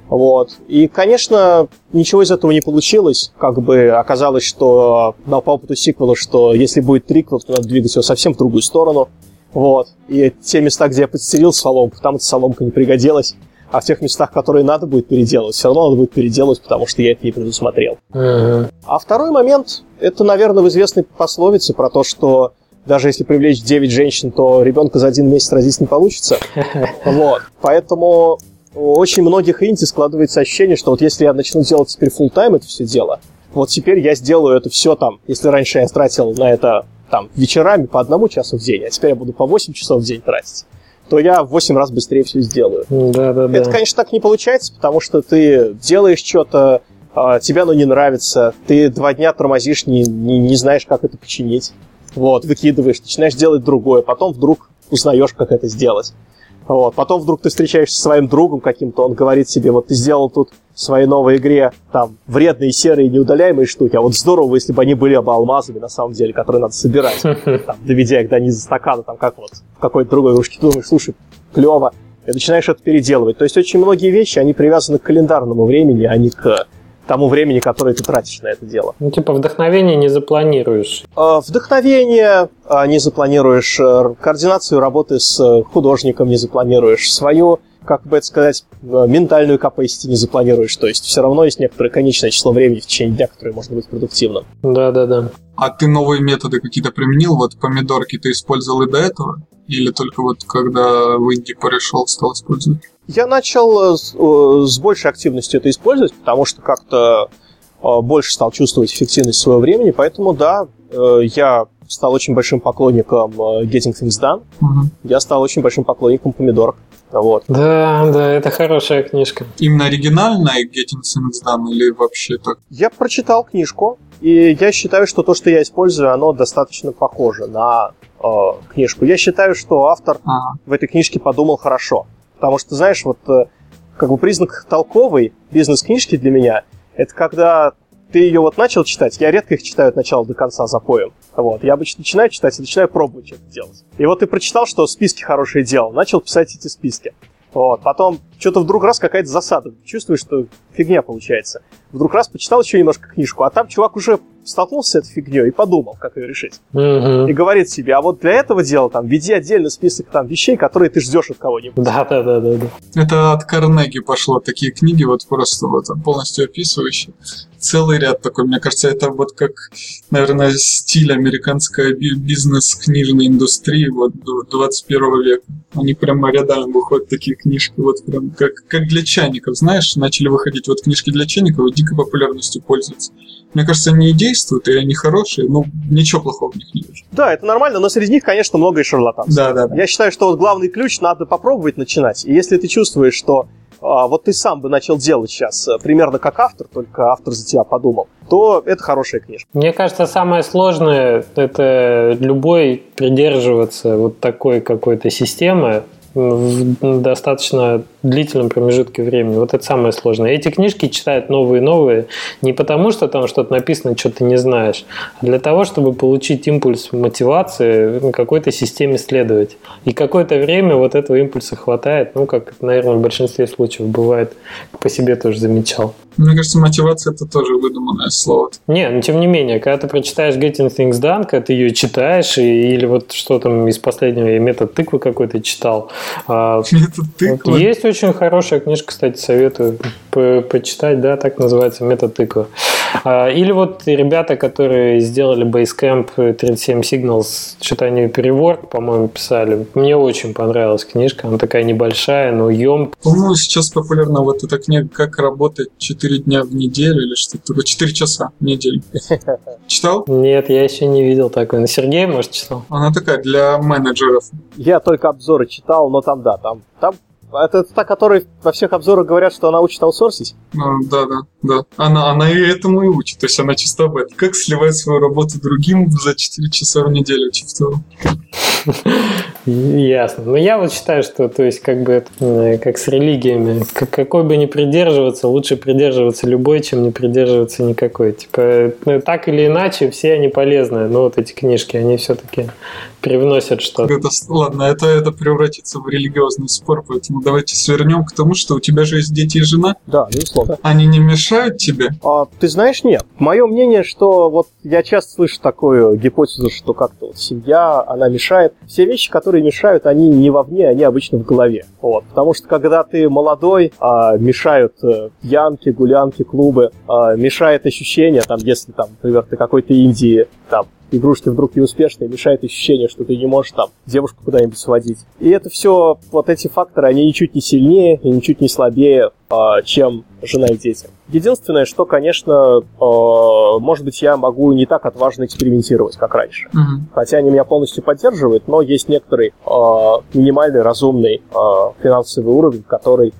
Вот. И, конечно, ничего из этого не получилось. Как бы оказалось, что на по опыту сиквела, что если будет триквел, то надо двигать его совсем в другую сторону. Вот. И те места, где я подстерил соломку, там эта соломка не пригодилась. А в тех местах, которые надо будет переделать, все равно надо будет переделать, потому что я это не предусмотрел. Мгм. А второй момент, это, наверное, в известной пословице про то, что даже если привлечь 9 женщин, то ребенка за один месяц родить не получится. [laughs] Вот. Поэтому у очень многих инди складывается ощущение, что вот если я начну делать теперь full тайм это все дело, вот теперь я сделаю это все там, если раньше я тратил на это там вечерами по одному часу в день, а теперь я буду по 8 часов в день тратить, то я в 8 раз быстрее все сделаю. Да, да, да. Это, конечно, так не получается, потому что ты делаешь что-то, а, тебе оно не нравится, ты два дня тормозишь, не, не, не знаешь, как это починить. Вот, выкидываешь, начинаешь делать другое, потом вдруг узнаешь, как это сделать. Вот, потом вдруг ты встречаешься со своим другом каким-то, он говорит себе, вот ты сделал тут в своей новой игре там вредные серые неудаляемые штуки, а вот здорово, если бы они были бы алмазами на самом деле, которые надо собирать, [laughs] там, доведя их до низа стакана, там как вот в какой-то другой игрушке. Ты думаешь, слушай, клево, и начинаешь это переделывать. То есть очень многие вещи, они привязаны к календарному времени, а не к тому времени, которое ты тратишь на это дело. Ну, типа, вдохновение не запланируешь. Э, Вдохновение э, не запланируешь, э, координацию работы с э, художником не запланируешь, свою, как бы это сказать, э, ментальную capacity не запланируешь. То есть все равно есть некоторое конечное число времени в течение дня, которое можно быть продуктивным. Да, да, да. А ты новые методы какие-то применил? Вот помидорки ты использовал и до этого? Или только вот когда в Инди перешел, стал использовать? Я начал э, с, э, с большей активностью это использовать, потому что как-то э, больше стал чувствовать эффективность своего времени, поэтому да, я стал очень большим поклонником Getting Things Done, Мгм. я стал очень большим поклонником помидорок. Вот. Да, да, это хорошая книжка. Именно оригинальная Getting Things Done или вообще так? Я прочитал книжку, и я считаю, что то, что я использую, оно достаточно похоже на э, книжку. Я считаю, что автор А, в этой книжке подумал хорошо. Потому что, знаешь, вот э, как бы признак толковой бизнес-книжки для меня, это когда ты ее вот начал читать, я редко их читаю от начала до конца запоем. Вот. Я обычно начинаю читать и начинаю пробовать что-то делать. И вот ты прочитал, что списки хорошие делал, начал писать эти списки. Вот. Потом что-то вдруг раз какая-то засада. Чувствуешь, что фигня получается. Вдруг раз почитал еще немножко книжку, а там чувак уже столкнулся с этой фигней и подумал, как ее решить. Мгм. И говорит себе, а вот для этого дела там веди отдельный список там вещей, которые ты ждешь от кого-нибудь. Да, да, да, да, да. Это от Карнеги пошло такие книги, вот просто вот полностью описывающие. Целый ряд такой, мне кажется, это вот как, наверное, стиль американской би- бизнес-книжной индустрии вот до 21 века. Они прямо рядами выходят такие книжки, вот прям как, как для чайников, знаешь, начали выходить вот книжки для чайников и дикой популярностью пользуются. Мне кажется, они и действуют, и они хорошие, но ничего плохого в них не вижу. Да, это нормально, но среди них, конечно, много и шарлатанцев. Да, да, да. Я считаю, что вот главный ключ надо попробовать начинать. И если ты чувствуешь, что а, вот ты сам бы начал делать сейчас а, примерно как автор, только автор за тебя подумал, то это хорошая книжка. Мне кажется, самое сложное – это любой придерживаться вот такой какой-то системы в достаточно длительном промежутке времени. Вот это самое сложное. Эти книжки читают новые и новые не потому, что там что-то написано, что ты не знаешь, а для того, чтобы получить импульс мотивации какой-то системе следовать. И какое-то время вот этого импульса хватает, ну, как, наверное, в большинстве случаев бывает, по себе тоже замечал. Мне кажется, мотивация это тоже выдуманное слово. Не, но тем не менее, когда ты прочитаешь Getting Things Done, когда ты ее читаешь, и, или вот что там из последнего, я метод тыквы какой-то читал. а, Метод тыквы. Есть очень хорошая книжка, кстати, советую по- почитать, да, так называется, метод тыквы. А, Или вот ребята, которые сделали Basecamp 37 Signals, что-то они переворк, по-моему, писали. Мне очень понравилась книжка, она такая небольшая, но емкая. По-моему, сейчас популярна вот эта книга «Как работать 4 дня в неделю» или что-то такое. 4 часа в неделю. [laughs] Читал? Нет, я еще не видел такой. На Сергей, может, читал? Она такая для менеджеров. Я только обзоры читал, но там, да, там, там это та, которая во всех обзорах говорят, что она учит аутсорсить. Ну, да, да, да. Она, она и этому и учит. То есть она чисто об этом. Как сливать свою работу другим за 4 часа в неделю. Чисто. Ясно. Но я вот считаю, что, то есть, как бы, э, как с религиями, какой бы ни придерживаться, лучше придерживаться любой, чем не придерживаться никакой. Типа, ну, так или иначе, все они полезны. Но вот эти книжки, они все-таки привносят что-то. Это, ладно, это, это превратится в религиозный спор, поэтому давайте свернем к тому, что у тебя же есть дети и жена. Да, безусловно. Они не мешают тебе? А, ты знаешь, нет. Мое мнение, что вот я часто слышу такую гипотезу, что как-то вот семья, она мешает. Все вещи, которые мешают, они не вовне, они обычно в голове. Вот. Потому что когда ты молодой, а, мешают э, пьянки, гулянки, клубы, а, мешает ощущение, там, если там, например, ты какой-то Индии, там, игрушки вдруг неуспешные, мешает ощущение, что ты не можешь там девушку куда-нибудь сводить. И это все, вот эти факторы, они ничуть не сильнее и ничуть не слабее, а, чем жена и дети. Единственное, что, конечно, а, может быть, я могу не так отважно экспериментировать, как раньше. Мгм. Хотя они меня полностью поддерживают, но есть некоторый а, минимальный, разумный финансовый уровень, который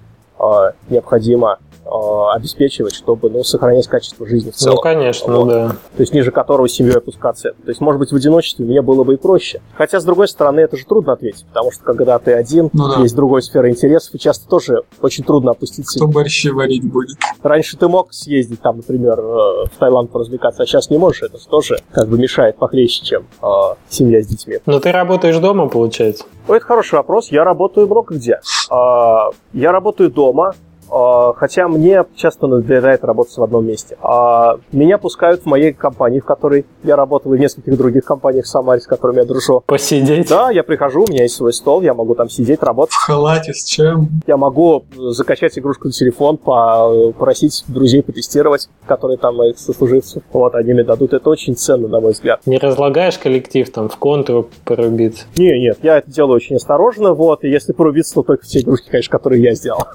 необходимо обеспечивать, чтобы ну, сохранять качество жизни в целом. Ну, конечно, ну Вот. да. То есть ниже которого семьей опускаться. То есть, может быть, в одиночестве мне было бы и проще. Хотя, с другой стороны, это же трудно ответить, потому что когда ты один, Ну да. есть другой сфера интересов, и часто тоже очень трудно опуститься. Кто борщи варить будет? Раньше ты мог съездить там, например, э, в Таиланд поразвлекаться, а сейчас не можешь. Это же тоже как бы мешает похлеще, чем э, семья с детьми. Но ты работаешь дома, получается? Ну, это хороший вопрос. Я работаю много где. А, Я работаю дома, а, хотя мне часто надоедает работать в одном месте. А, Меня пускают в моей компании, в которой я работал, и в нескольких других компаниях в Самаре, с которыми я дружу. Посидеть? Да, я прихожу, у меня есть свой стол, я могу там сидеть, работать. В халате с чем? Я могу закачать игрушку на телефон, попросить друзей потестировать, которые там моих сослуживцев. Вот, они мне дадут. Это очень ценно, на мой взгляд. Не разлагаешь коллектив там в контру порубиться? Не, нет, я это делаю очень осторожно, вот, и если порубиться, то только в те игрушки, конечно, которые я сделал. [laughs]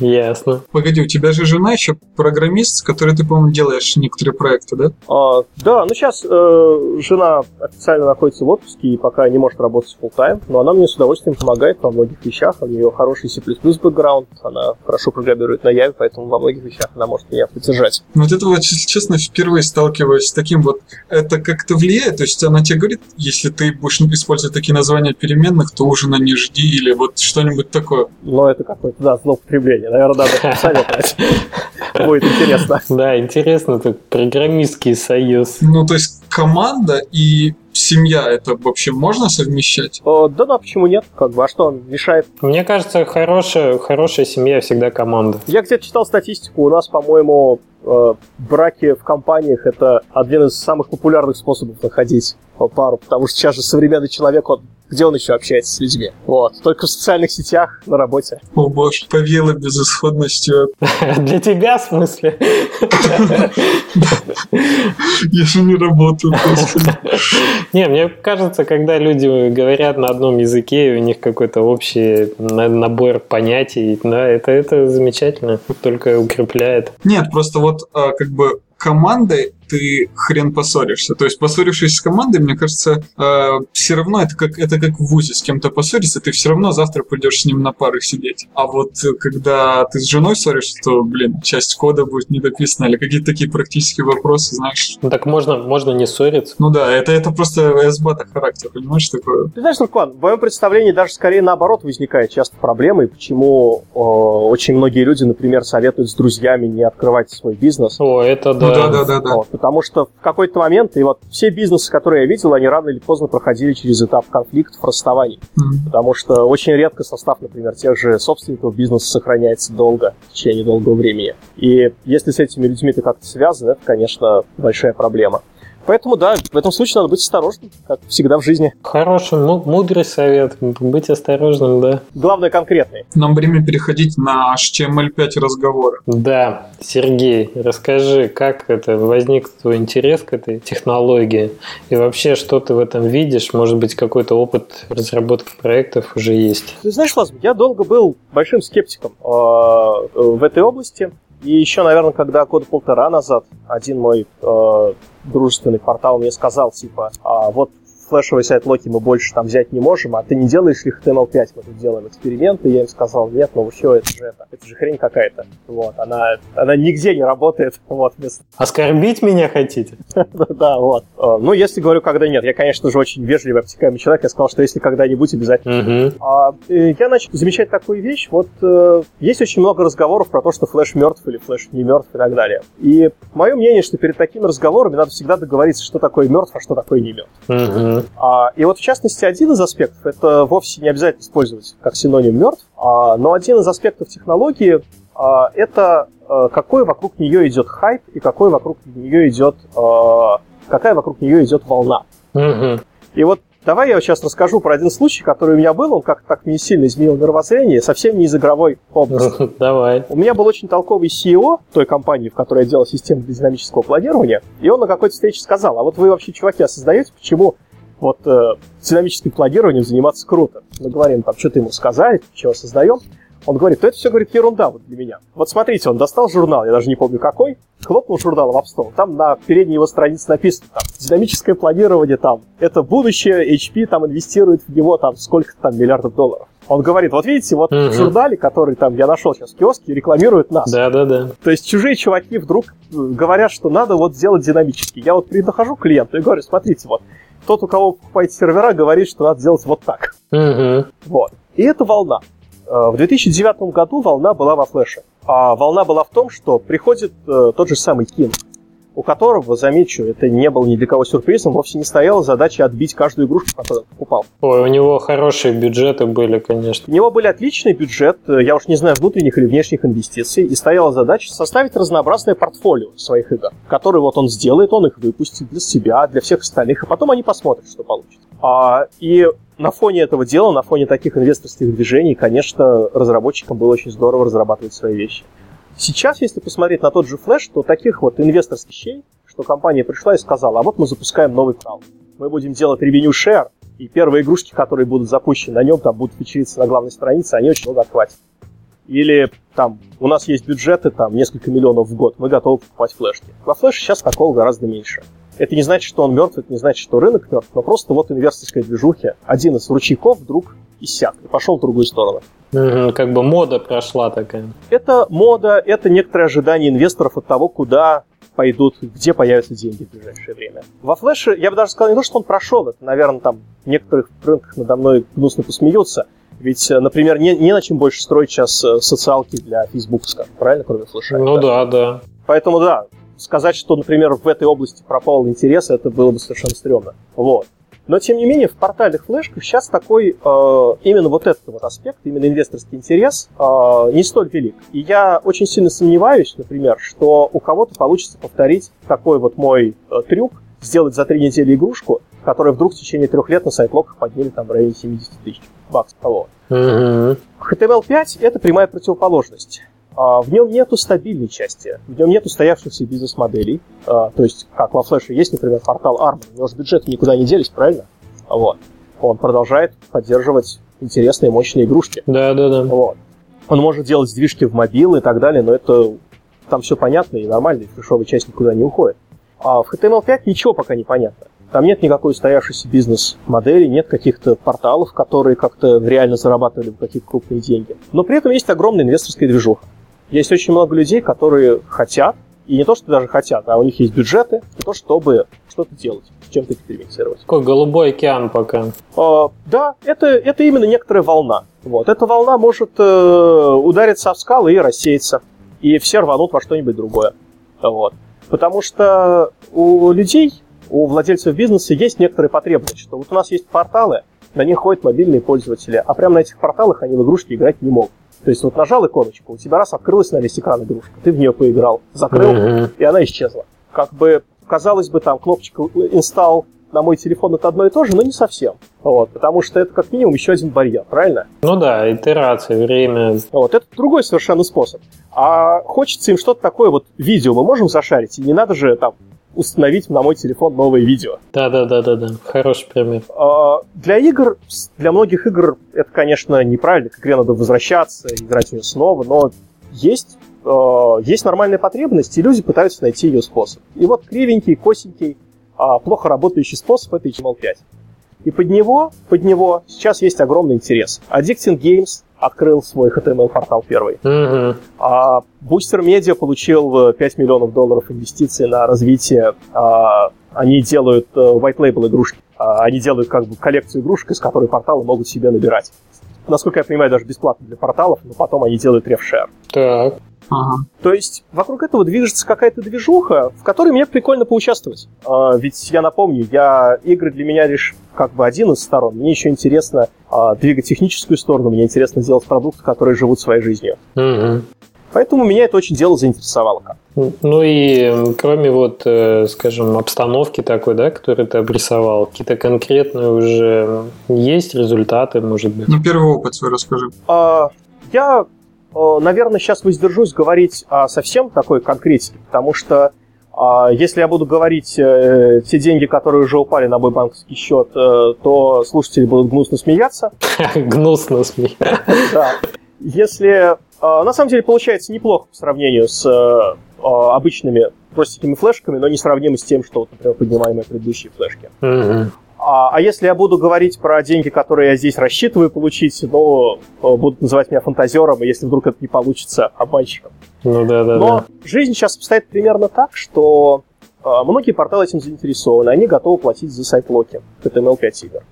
Ясно. Погоди, у тебя же жена еще программист, с которой ты, по-моему, делаешь некоторые проекты, да? А, да, ну сейчас э, жена официально находится в отпуске и пока не может работать full тайм но она мне с удовольствием помогает во многих вещах. У нее хороший C++ бэкграунд, она хорошо программирует на Яве, поэтому во многих вещах она может меня поддержать. Ну, Вот это вот, если честно, впервые сталкиваюсь с таким вот, это как-то влияет, то есть она тебе говорит, если ты будешь использовать такие названия переменных, то ужина не жди или вот что-нибудь такое. Но это какое-то, да, злоупотребление. Наверное, надо советовать. [laughs] Будет интересно. Да, интересно, так программистский союз. Ну, то есть команда и семья, это вообще можно совмещать? О, Да, да, почему нет? Как бы, а что мешает? Мне кажется, хорошая, хорошая семья всегда команда. Я где-то читал статистику, у нас, по-моему, э, браки в компаниях это один из самых популярных способов находить пару, потому что сейчас же современный человек, он где он еще общается с людьми? Вот. Только в социальных сетях, на работе. О боже, повело безысходностью. [laughs] Для тебя, в смысле? [laughs] Я же не работаю просто. Не, мне кажется, когда люди говорят на одном языке, и у них какой-то общий набор понятий, да, это, это замечательно, только укрепляет. Нет, просто вот а, как бы командой ты хрен поссоришься. То есть, поссорившись с командой, мне кажется, э, все равно это как, это как в ВУЗе с кем-то поссориться, ты все равно завтра пойдешь с ним на пары сидеть. А вот э, когда ты с женой ссоришься, то, блин, часть кода будет недописана или какие-то такие практические вопросы, знаешь. Ну так можно, можно не ссориться. Ну да, это, это просто СБАТа характер, понимаешь, такое. Ты знаешь, Лукван, в моем представлении даже скорее наоборот возникает часто проблемы, почему э, очень многие люди, например, советуют с друзьями не открывать свой бизнес. О, это да. Ну, да, да, да, да. Вот, потому что в какой-то момент, и вот все бизнесы, которые я видел, они рано или поздно проходили через этап конфликтов, расставаний. Mm. Потому что очень редко состав, например, тех же собственников бизнеса сохраняется долго, в течение долгого времени. И если с этими людьми ты как-то связан, это, конечно, большая проблема. Поэтому, да, в этом случае надо быть осторожным, как всегда в жизни. Хороший, мудрый совет. Быть осторожным, да. Главное, конкретный. Нам время переходить на HTML5 разговоры. Да, Сергей, расскажи, как это возник твой интерес к этой технологии? И вообще, что ты в этом видишь? Может быть, какой-то опыт разработки проектов уже есть? Ты знаешь, Лазм, я долго был большим скептиком э, в этой области. И еще, наверное, когда года полтора назад один мой э, дружественный портал мне сказал, типа, а вот флешевый сайт Локи мы больше там взять не можем, а ты не делаешь ли HTML5, мы тут делаем эксперименты, я им сказал, нет, ну все, это же это, это же хрень какая-то, вот, она, она нигде не работает, [laughs] вот. Вместо... [laughs] Оскорбить меня хотите? [laughs] Да, вот. Э, ну, если говорю, когда нет, я, конечно же, очень вежливый, обтекаемый человек, я сказал, что если когда-нибудь, обязательно. А, э, я начал замечать такую вещь, вот э, есть очень много разговоров про то, что флеш мертв или флеш не мертв и так далее. И мое мнение, что перед такими разговорами надо всегда договориться, что такое мертв, а что такое не мертв. А, и вот в частности один из аспектов, это вовсе не обязательно использовать как синоним мертв, а, но один из аспектов технологии а, это а, какой вокруг нее идет хайп и какой вокруг нее идет, а, какая вокруг нее идет волна. Угу. И вот Давай я сейчас расскажу про один случай, который у меня был, он как-то так не сильно изменил мировоззрение, совсем не из игровой [laughs] области. Давай. У меня был очень толковый CEO той компании, в которой я делал систему для динамического планирования, и он на какой-то встрече сказал, а вот вы вообще, чуваки, осознаете, почему вот э, динамическим планированием заниматься круто. Мы говорим, там, что-то ему сказали, чего создаем. Он говорит, то это все, говорит, ерунда вот для меня. Вот смотрите, он достал журнал, я даже не помню какой, хлопнул журнал в App Там на передней его странице написано, там, динамическое планирование, там, это будущее, HP там инвестирует в него, там, сколько-то там миллиардов долларов. Он говорит, вот видите, вот угу. в журнале, который там я нашел сейчас в киоске, рекламирует нас. Да, да, да. То есть чужие чуваки вдруг э, говорят, что надо вот сделать динамически. Я вот прихожу к клиенту и говорю, смотрите, вот, тот, у кого покупаете сервера, говорит, что надо сделать вот так. Угу. Вот. И это волна. Э, в 2009 году волна была во флеше. А волна была в том, что приходит э, тот же самый King, у которого, замечу, это не было ни для кого сюрпризом, вовсе не стояла задача отбить каждую игрушку, которую он покупал. Ой, у него хорошие бюджеты были, конечно. У него были отличный бюджет, э, я уж не знаю, внутренних или внешних инвестиций, и стояла задача составить разнообразное портфолио своих игр, которые вот он сделает, он их выпустит для себя, для всех остальных, и потом они посмотрят, что получится. А, и на фоне этого дела, на фоне таких инвесторских движений, конечно, разработчикам было очень здорово разрабатывать свои вещи. Сейчас, если посмотреть на тот же флеш, то таких вот инвесторских вещей, что компания пришла и сказала, а вот мы запускаем новый крауд. Мы будем делать revenue share, и первые игрушки, которые будут запущены на нем, там будут вечериться на главной странице, они очень много отхватят. Или там у нас есть бюджеты, там несколько миллионов в год, мы готовы покупать флешки. Во флеше сейчас такого гораздо меньше. Это не значит, что он мертв, это не значит, что рынок мертв, но просто вот инвесторская движухи, один из ручейков вдруг иссяк и пошел в другую сторону. Угу, как бы мода прошла такая. Это мода, это некоторое ожидание инвесторов от того, куда пойдут, где появятся деньги в ближайшее время. Во флеше, я бы даже сказал, не то, что он прошел, это, наверное, там в некоторых рынках надо мной гнусно посмеются, ведь, например, не, не на чем больше строить сейчас э, социалки для Facebook, правильно, кроме флеша? Ну да, да. Поэтому да, сказать, что, например, в этой области пропал интерес, это было бы совершенно стрёмно. Вот. Но, тем не менее, в портальных флешках сейчас такой, э, именно вот этот вот аспект, именно инвесторский интерес, э, не столь велик. И я очень сильно сомневаюсь, например, что у кого-то получится повторить такой вот мой э, трюк, сделать за три недели игрушку, которая вдруг в течение трех лет на сайтлоках подняли там в районе 70 тысяч баксов. Вот. Мгм. HTML5 — это прямая противоположность. А, В нем нету стабильной части, в нем нету устоявшихся бизнес-моделей. А, То есть, как во Flash есть, например, портал ARM, у него же бюджеты никуда не делись, правильно? Вот. Он продолжает поддерживать интересные, мощные игрушки. Да-да-да. Вот. Он может делать сдвижки в мобилы и так далее, но это там все понятно и нормально, и флешовая часть никуда не уходит. А в HTML5 ничего пока не понятно. Там нет никакой устоявшейся бизнес-модели, нет каких-то порталов, которые как-то реально зарабатывали бы какие-то крупные деньги. Но при этом есть огромная инвесторская движуха. Есть очень много людей, которые хотят, и не то, что даже хотят, а у них есть бюджеты, на то, чтобы что-то делать, чем-то экспериментировать. Такой голубой океан пока. А, да, это, это именно некоторая волна. Вот. Эта волна может э, удариться об скалы и рассеяться. И все рванут во что-нибудь другое. Вот. Потому что у людей, у владельцев бизнеса есть некоторые потребности. Что вот у нас есть порталы, на них ходят мобильные пользователи, а прямо на этих порталах они в игрушки играть не могут. То есть вот нажал иконочку, у тебя раз открылась на весь экран игрушка, ты в нее поиграл, закрыл, Мгм. и она исчезла. Как бы, казалось бы, там кнопочка install на мой телефон это одно и то же, но не совсем. Вот, потому что это как минимум еще один барьер, правильно? Ну да, итерация, время. Вот, это другой совершенно способ. А хочется им что-то такое, вот видео мы можем зашарить, и не надо же там установить на мой телефон новое видео. Да-да-да-да-да. Хороший пример. А, Для игр, для многих игр это, конечно, неправильно, к игре надо возвращаться, играть в нее снова, но есть, э, есть нормальная потребность, и люди пытаются найти ее способ. И вот кривенький, косенький, а, плохо работающий способ — это HTML5. И под него, под него сейчас есть огромный интерес. Addicting Games открыл свой HTML-портал первый. Мгм. А Booster Media получил э, 5 миллионов долларов инвестиций на развитие. А, Они делают э, white label игрушки. А, Они делают как бы коллекцию игрушек, из которой порталы могут себе набирать. Насколько я понимаю, даже бесплатно для порталов, но потом они делают рефшер. Так. Ага. То есть вокруг этого движется какая-то движуха, в которой мне прикольно поучаствовать. А, ведь я напомню, я игры для меня лишь как бы один из сторон. Мне еще интересно а, двигать техническую сторону, мне интересно делать продукты, которые живут своей жизнью. Мгм. Поэтому меня это очень дело заинтересовало. как. Ну и кроме вот, э, скажем, обстановки такой, да, которую ты обрисовал, какие-то конкретные уже есть результаты, может быть? Ну, первый опыт свой расскажи. А, Я, наверное, сейчас воздержусь говорить о совсем такой конкретике, потому что а, если я буду говорить э, те деньги, которые уже упали на мой банковский счет, э, то слушатели будут гнусно смеяться. [laughs] Гнусно. Да. Если... э, На самом деле получается неплохо по сравнению с э, э, обычными простенькими флешками, но не сравнимо с тем, что, вот, например, поднимаемые предыдущие флешки. Мгм. А, а если я буду говорить про деньги, которые я здесь рассчитываю получить, ну, э, будут называть меня фантазером, если вдруг это не получится, обманщиком. Ну да, да, Но да. жизнь сейчас обстоит примерно так, что э, многие порталы этим заинтересованы, они готовы платить за сайт-локи HTML5 игр.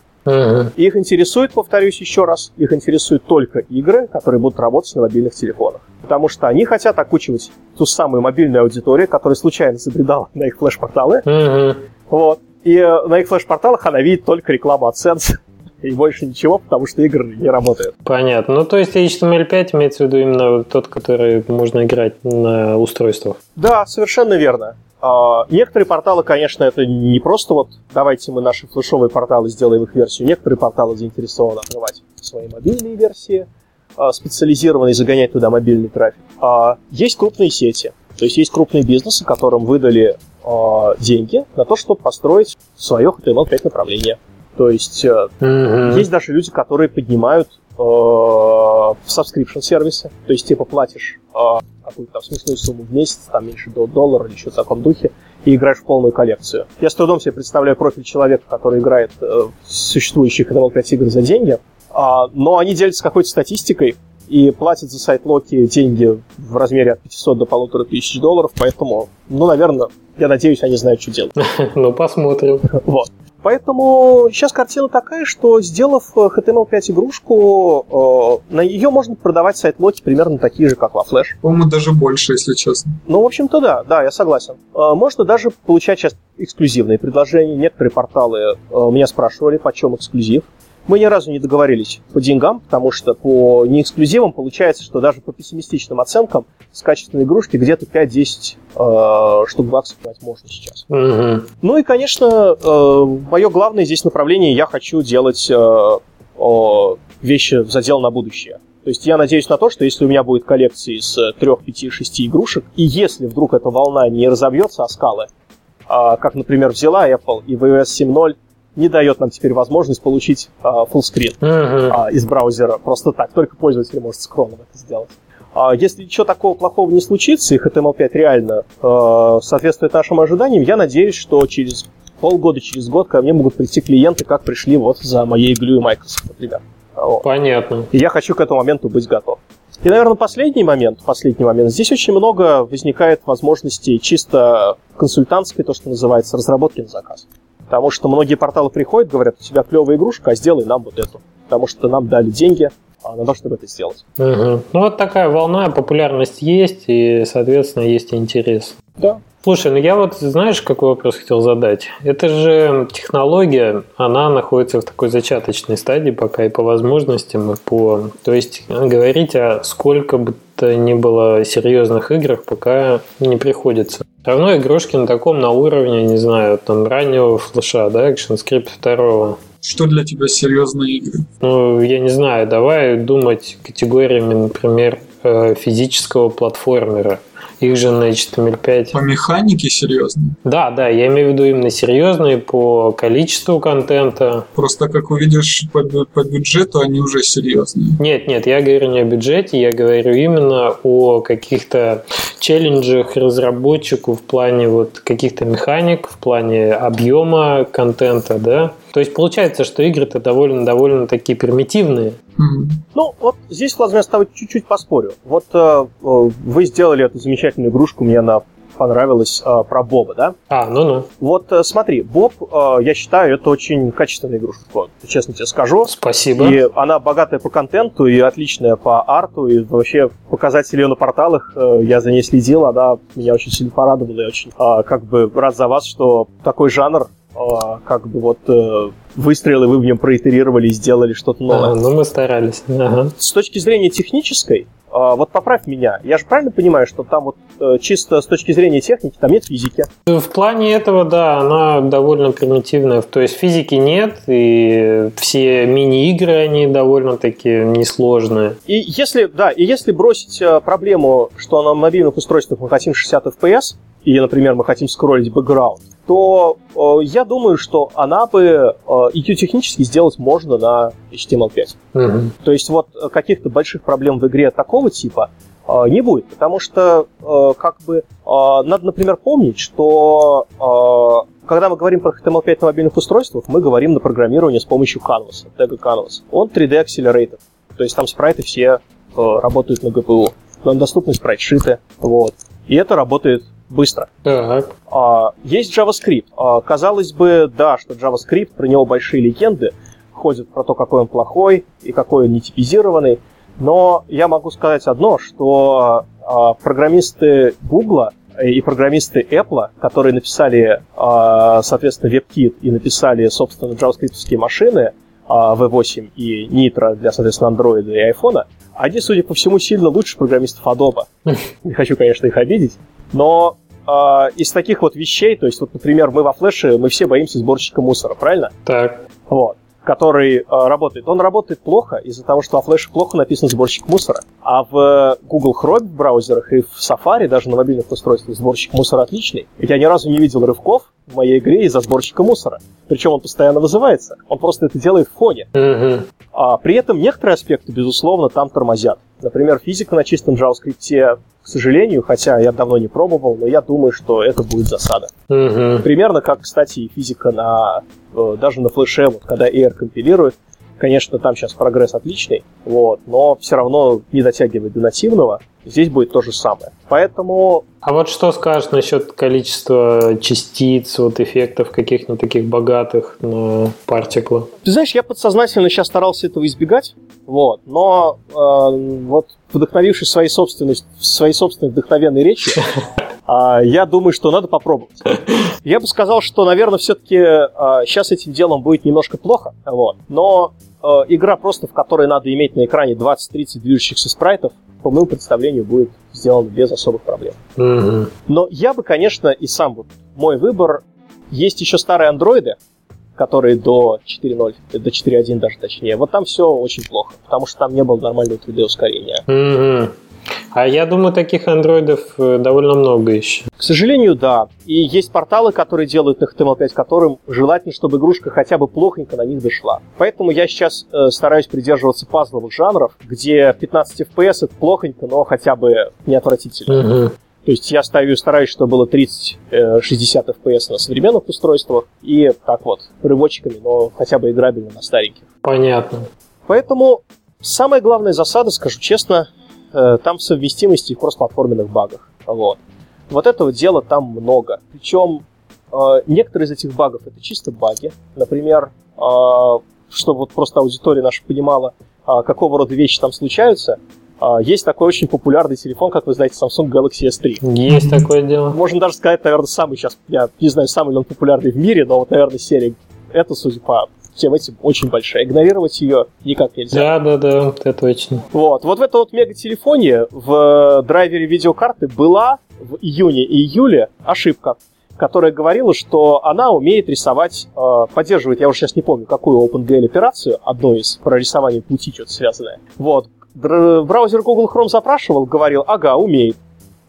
И их интересует, повторюсь еще раз, их интересуют только игры, которые будут работать на мобильных телефонах. Потому что они хотят окучивать ту самую мобильную аудиторию, которая случайно забредала [laughs] на их флеш-порталы, Мгм. вот. И э, на их флеш-порталах она видит только рекламу AdSense [laughs] и больше ничего, потому что игры не работают. Понятно. Ну, то есть HTML5 имеется в виду именно тот, который можно играть на устройствах. Да, совершенно верно. А, Некоторые порталы, конечно, это не просто вот давайте мы наши флешовые порталы сделаем их версию. Некоторые порталы заинтересованы открывать свои мобильные версии, а, специализированные, загонять туда мобильный трафик. А Есть крупные сети, то есть есть крупные бизнесы, которым выдали деньги на то, чтобы построить свое HTML5 направление. То есть Мгм. есть даже люди, которые поднимают э, subscription сервисы, то есть типа платишь э, какую-то там смешную сумму в месяц, там меньше до доллара или еще в таком духе, и играешь в полную коллекцию. Я с трудом себе представляю профиль человека, который играет в существующие HTML5 игры за деньги, а, но они делятся какой-то статистикой и платят за сайт-локи деньги в размере от 500 до 1500 долларов, поэтому, ну, наверное, я надеюсь, они знают, что делать. [laughs] Ну, посмотрим. Вот. Поэтому сейчас картина такая, что сделав HTML5 игрушку, на ее можно продавать сайт лоти примерно такие же, как во Flash. По-моему, даже больше, если честно. Ну, в общем-то, да, да, я согласен. Можно даже получать сейчас эксклюзивные предложения. Некоторые порталы меня спрашивали, почем эксклюзив. Мы ни разу не договорились по деньгам, потому что по неэксклюзивам получается, что даже по пессимистичным оценкам с качественной игрушки где-то 5-10 э, штук баксов можно сейчас. Угу. Ну и, конечно, э, мое главное здесь направление, я хочу делать э, э, вещи задел на будущее. То есть я надеюсь на то, что если у меня будет коллекция из 3, 5, 6 игрушек, и если вдруг эта волна не разобьется о скалы, а, как, например, взяла Apple и в iOS 7.0 не дает нам теперь возможность получить а, fullscreen uh-huh. а, из браузера просто так. Только пользователь может с Chrome это сделать. А, если ничего такого плохого не случится, и HTML5 реально а, соответствует нашим ожиданиям, я надеюсь, что через полгода, через год ко мне могут прийти клиенты, как пришли вот за моей Glue и Microsoft, например. Вот. Понятно. И я хочу к этому моменту быть готов. И, наверное, последний момент, последний момент. Здесь очень много возникает возможностей чисто консультантской, то, что называется, разработки на заказ. Потому что многие порталы приходят, говорят, у тебя клевая игрушка, а сделай нам вот эту. Потому что нам дали деньги на то, чтобы это сделать. Угу. Ну вот такая волна, популярность есть, и, соответственно, есть интерес. Да. Слушай, ну я вот, знаешь, какой вопрос хотел задать? Это же технология, она находится в такой зачаточной стадии пока и по возможностям, и по... То есть говорить о сколько бы то ни было серьезных играх пока не приходится. Равно игрушки на таком, на уровне, не знаю, там раннего флеша, да, ActionScript 2. Что для тебя серьезные игры? Ну, я не знаю, давай думать категориями, например, э, физического платформера – их же на HTML5. По механике серьезные? Да, да, я имею в виду именно серьезные по количеству контента. Просто как увидишь по, по бюджету, они уже серьезные. Нет, нет, я говорю не о бюджете, я говорю именно о каких-то челленджах разработчику в плане вот каких-то механик, в плане объема контента, да. То есть получается, что игры-то довольно-довольно такие примитивные. Mm-hmm. Ну, вот здесь, Владимир, я с тобой чуть-чуть поспорю. Вот э, вы сделали эту замечательную игрушку, мне она понравилась э, про Боба, да? А, ну-ну. Вот э, смотри, Боб, э, я считаю, это очень качественная игрушка, честно тебе скажу. Спасибо. И она богатая по контенту и отличная по арту, и вообще показатели ее на порталах, э, я за ней следил, она меня очень сильно порадовала, и очень э, как бы рад за вас, что такой жанр как бы вот э, выстрелы вы в нем проитерировали и сделали что-то новое. А, ну мы старались. Ага. С точки зрения технической, а, вот поправь меня, я же правильно понимаю, что там вот э, чисто с точки зрения техники там нет физики? В плане этого, да, она довольно примитивная. То есть физики нет, и все мини-игры, они довольно-таки несложные. И если, да, и если бросить э, проблему, что на мобильных устройствах мы хотим 60 FPS, и, например, мы хотим скроллить бэкграунд, то э, я думаю, что она бы э, EQ технически сделать можно на HTML5. Угу. То есть вот каких-то больших проблем в игре такого типа э, не будет, потому что э, как бы э, надо, например, помнить, что э, когда мы говорим про HTML5 на мобильных устройствах, мы говорим на программировании с помощью Canvas, тега Canvas. Он 3D Accelerator, то есть там спрайты все э, работают на GPU, нам доступны спрайтшиты, вот. И это работает быстро. Так. А, есть JavaScript. А, казалось бы, да, что JavaScript, про него большие легенды, ходят про то, какой он плохой и какой он нетипизированный. Но я могу сказать одно, что а, программисты Google и программисты Apple, которые написали, а, соответственно, WebKit и написали, собственно, JavaScript машины, а, V8 и Nitro для, соответственно, Android и iPhone, они, судя по всему, сильно лучше программистов Adobe. [laughs] Не хочу, конечно, их обидеть. Но из таких вот вещей, то есть, вот, например, мы во флеше, мы все боимся сборщика мусора, правильно? Так. Вот который э, работает, он работает плохо из-за того, что во флеше плохо написан сборщик мусора. А в Google Chrome в браузерах и в Safari, даже на мобильных устройствах, сборщик мусора отличный. Ведь я ни разу не видел рывков в моей игре из-за сборщика мусора. Причем он постоянно вызывается. Он просто это делает в фоне. Угу. А при этом некоторые аспекты, безусловно, там тормозят. Например, физика на чистом JavaScript, к сожалению, хотя я давно не пробовал, но я думаю, что это будет засада. Угу. Примерно как, кстати, и физика на, э, даже на флеше, вот, когда Air компилирует, Конечно, там сейчас прогресс отличный, вот, но все равно не дотягивает до нативного. Здесь будет то же самое. Поэтому... А вот что скажешь насчет количества частиц, вот эффектов каких-нибудь таких богатых на партиклы? Ты знаешь, я подсознательно сейчас старался этого избегать, вот, но э, вот вдохновившись своей собственной, своей собственной вдохновенной речью, э, [laughs] я думаю, что надо попробовать. [laughs] Я бы сказал, что, наверное, все-таки сейчас этим делом будет немножко плохо, вот, но э, игра просто, в которой надо иметь на экране 20-30 движущихся спрайтов, по моему представлению, будет сделано без особых проблем. Угу. Но я бы, конечно, и сам вот мой выбор. Есть еще старые андроиды, которые до 4.0, до 4.1 даже точнее. Вот там все очень плохо, потому что там не было нормального 3D ускорения. А я думаю, таких андроидов э, довольно много еще. К сожалению, да. И есть порталы, которые делают на HTML5, которым желательно, чтобы игрушка хотя бы плохонько на них дошла. Поэтому я сейчас э, стараюсь придерживаться пазловых жанров, где 15 FPS это плохонько, но хотя бы не отвратительно. Угу. То есть я ставлю, стараюсь, чтобы было 30-60 FPS на современных устройствах и так вот, рывочками, но хотя бы играбельно на стареньких. Понятно. Поэтому самая главная засада, скажу честно, э, там совместимости и кроссплатформенных багах. Вот. Вот этого дела там много. Причем э, некоторые из этих багов это чисто баги. Например, э, чтобы вот просто аудитория наша понимала, какого рода вещи там случаются, есть такой очень популярный телефон, как вы знаете, Samsung Galaxy S3. Есть такое дело. Можно даже сказать, наверное, самый сейчас, я не знаю, самый ли он популярный в мире, но вот, наверное, серия это, судя по всем этим, очень большая. Игнорировать ее никак нельзя. Да, да, да, это точно. Вот, вот в этом вот мега-телефоне в драйвере видеокарты была в июне и июле ошибка которая говорила, что она умеет рисовать, э, поддерживает, я уже сейчас не помню, какую OpenGL операцию, одну из про рисование пути что-то связанное. Вот, браузер Google Chrome запрашивал, говорил, ага, умеет.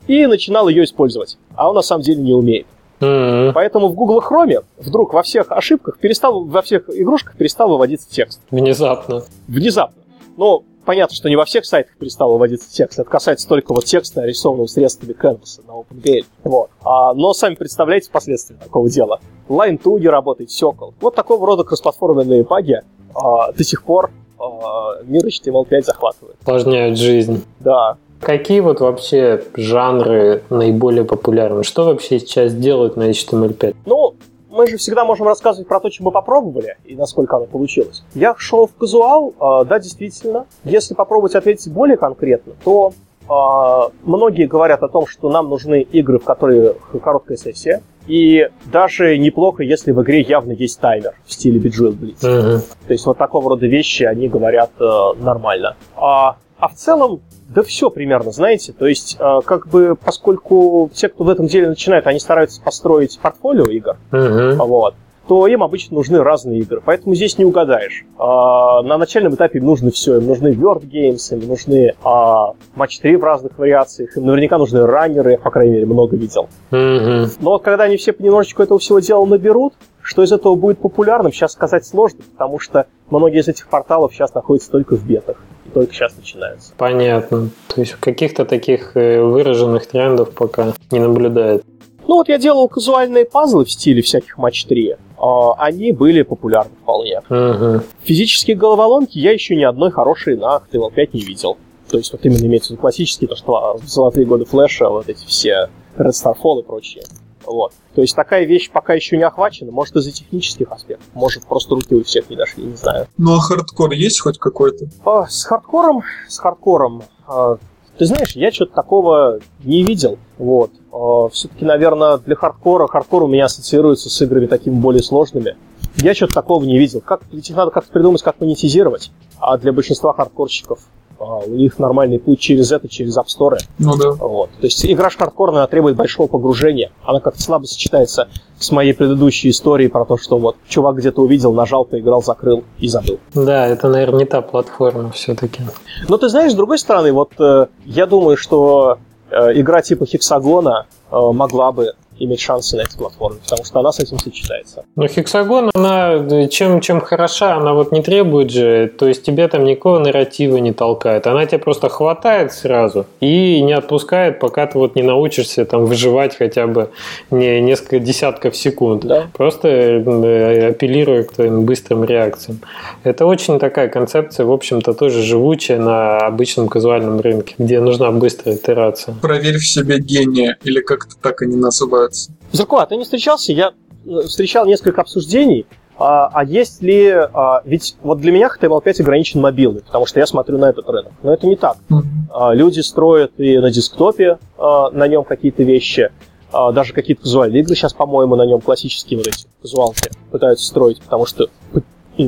И начинал ее использовать. А он на самом деле не умеет. Mm-hmm. Поэтому в Google Chrome вдруг во всех ошибках перестал, во всех игрушках перестал выводиться текст. Внезапно. Внезапно. Ну, понятно, что не во всех сайтах перестал выводиться текст. Это касается только вот текста, нарисованного средствами Canvas на OpenGL. Вот. А, но сами представляете последствия такого дела. Line 2 не работает, Сёкол. Вот такого рода кроссплатформенные баги а, до сих пор а, мир HTML5 захватывает. Усложняют жизнь. Да. Какие вот вообще жанры наиболее популярны? Что вообще сейчас делают на HTML5? Ну, мы же всегда можем рассказывать про то, что мы попробовали и насколько оно получилось. Я шел в казуал, э, да, действительно. Если попробовать ответить более конкретно, то э, многие говорят о том, что нам нужны игры, в которые короткая сессия. И даже неплохо, если в игре явно есть таймер в стиле Bejeweled Blitz. Uh-huh. То есть вот такого рода вещи, они говорят э, нормально. А, а в целом, да все примерно, знаете. То есть, э, как бы, поскольку те, кто в этом деле начинает, они стараются построить портфолио игр, uh-huh. вот, то им обычно нужны разные игры. Поэтому здесь не угадаешь. А, на начальном этапе им нужно все. Им нужны Word Games, им нужны а, матч 3 в разных вариациях, им наверняка нужны раннеры, я, по крайней мере, много видел. Uh-huh. Но вот когда они все понемножечку этого всего дела наберут, что из этого будет популярным, сейчас сказать сложно, потому что многие из этих порталов сейчас находятся только в бетах только сейчас начинаются. Понятно. То есть каких-то таких э, выраженных трендов пока не наблюдает. Ну вот я делал казуальные пазлы в стиле всяких матч 3. А, они были популярны вполне. Угу. Физические головоломки я еще ни одной хорошей на HTML5 не видел. То есть вот именно имеется в виду классические, то что в золотые годы флеша, вот эти все Red Star Fall и прочее. Вот. То есть такая вещь пока еще не охвачена, может из-за технических аспектов, может просто руки у всех не дошли, не знаю. Ну а хардкор есть хоть какой-то? А, с хардкором, с хардкором, а, ты знаешь, я что-то такого не видел. Вот. А, все-таки, наверное, для хардкора, хардкор у меня ассоциируется с играми такими более сложными. Я что-то такого не видел. Как, ведь их надо как-то придумать, как монетизировать. А для большинства хардкорщиков а, у них нормальный путь через это, через App Store. Ну да. Вот. То есть игра хардкорная требует большого погружения. Она как-то слабо сочетается с моей предыдущей историей про то, что вот чувак где-то увидел, нажал, поиграл, закрыл и забыл. Да, это, наверное, не та платформа все-таки. Но ты знаешь, с другой стороны, вот э, я думаю, что э, игра типа Хексагона э, могла бы иметь шансы на этой платформе, потому что она с этим сочетается. Но Hexagon, она чем, чем хороша, она вот не требует же, то есть тебе там никакого нарратива не толкает, она тебя просто хватает сразу и не отпускает, пока ты вот не научишься там выживать хотя бы не несколько десятков секунд, да. просто э, апеллируя к твоим быстрым реакциям. Это очень такая концепция, в общем-то, тоже живучая на обычном казуальном рынке, где нужна быстрая итерация. Проверь в себе гения, или как-то так они называются. Зерко, а ты не встречался? Я э, встречал несколько обсуждений, а, а есть ли... А, ведь вот для меня HTML5 ограничен мобилный, потому что я смотрю на этот рынок. Но это не так. Mm-hmm. А, люди строят и на десктопе а, на нем какие-то вещи, а, даже какие-то казуальные игры сейчас, по-моему, на нем классические вот эти казуалки пытаются строить, потому что,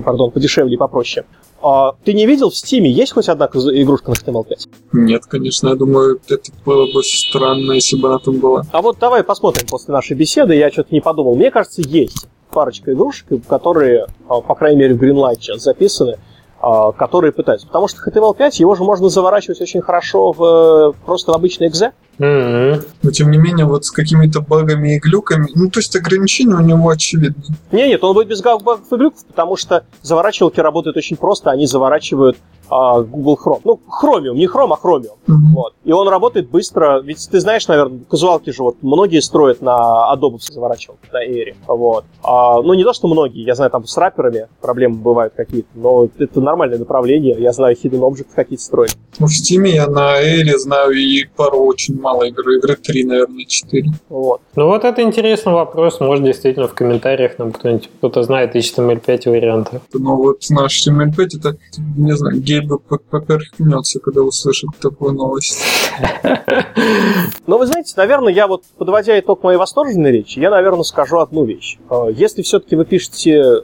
пардон, подешевле и попроще. А, ты не видел в Стиме, есть хоть одна игрушка на HTML5? Нет, конечно, я думаю, это было бы странно, если бы она там была. А вот давай посмотрим после нашей беседы, я что-то не подумал. Мне кажется, есть парочка игрушек, которые, а, по крайней мере, в Greenlight сейчас записаны, которые пытаются. Потому что HTML5, его же можно заворачивать очень хорошо в просто в обычный экзе. Mm-hmm. Но тем не менее, вот с какими-то багами и глюками, ну то есть ограничения у него очевидны. Не, нет, он будет без багов и глюков, потому что заворачивалки работают очень просто, они заворачивают а, Google Chrome. Ну, Chromium, не Chrome, а Chromium. Mm-hmm. Вот. И он работает быстро. Ведь ты знаешь, наверное, казуалки же вот многие строят на Adobe заворачивалках, на Air. Вот. А, ну, не то, что многие. Я знаю, там с рэперами проблемы бывают какие-то, но это нормальное направление. Я знаю, Hidden Objects какие-то строят. Ну, в Steam я на Air знаю и пару очень мало игр. Игры 3, наверное, 4. Вот. Ну, вот это интересный вопрос. Может, действительно в комментариях нам кто-нибудь кто-то знает HTML5 варианты. Ну, вот наш HTML5 это, не знаю, Гейб поперхнется, когда услышит такую новость. [laughs] Но вы знаете, наверное, я вот, подводя итог моей восторженной речи, я, наверное, скажу одну вещь. Э, если все-таки вы пишете э,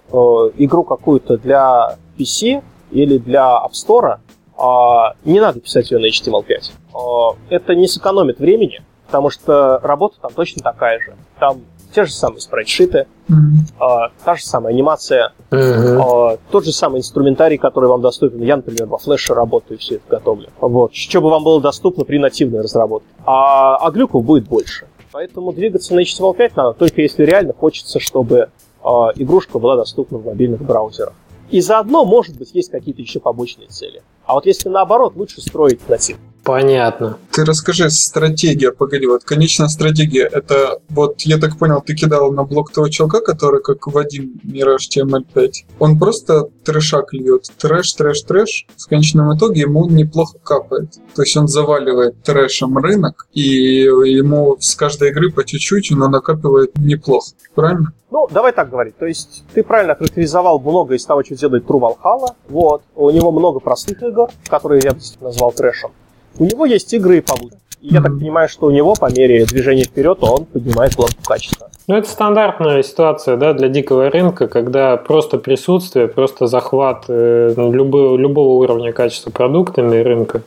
игру какую-то для PC или для App Store, э, не надо писать ее на HTML5. Это не сэкономит времени, потому что работа там точно такая же. Там те же самые спрайдшиты, mm-hmm. та же самая анимация, mm-hmm. тот же самый инструментарий, который вам доступен. Я, например, во флеше работаю, все это готовлю. Вот. Что бы вам было доступно при нативной разработке. А, а глюков будет больше. Поэтому двигаться на HTML5 надо только если реально хочется, чтобы э, игрушка была доступна в мобильных браузерах. И заодно, может быть, есть какие-то еще побочные цели. А вот если наоборот, лучше строить натив. Понятно. Ты расскажи, стратегия, погоди, вот конечная стратегия, это вот, я так понял, ты кидал на блок того чувака, который как Вадим Мираж TML5. Он просто трэшак льет, трэш, трэш, трэш. В конечном итоге ему неплохо капает. То есть он заваливает трэшем рынок, и ему с каждой игры по чуть-чуть, но накапливает неплохо. Правильно? Ну, давай так говорить. То есть ты правильно характеризовал много из того, что делает True Valhalla. Вот. У него много простых игр, которые я назвал трэшем. У него есть игры и получше. И я так понимаю, что у него по мере движения вперед он поднимает планку качества. Ну, это стандартная ситуация да, для дикого рынка, когда просто присутствие, просто захват э, любого, любого уровня качества продуктами рынка,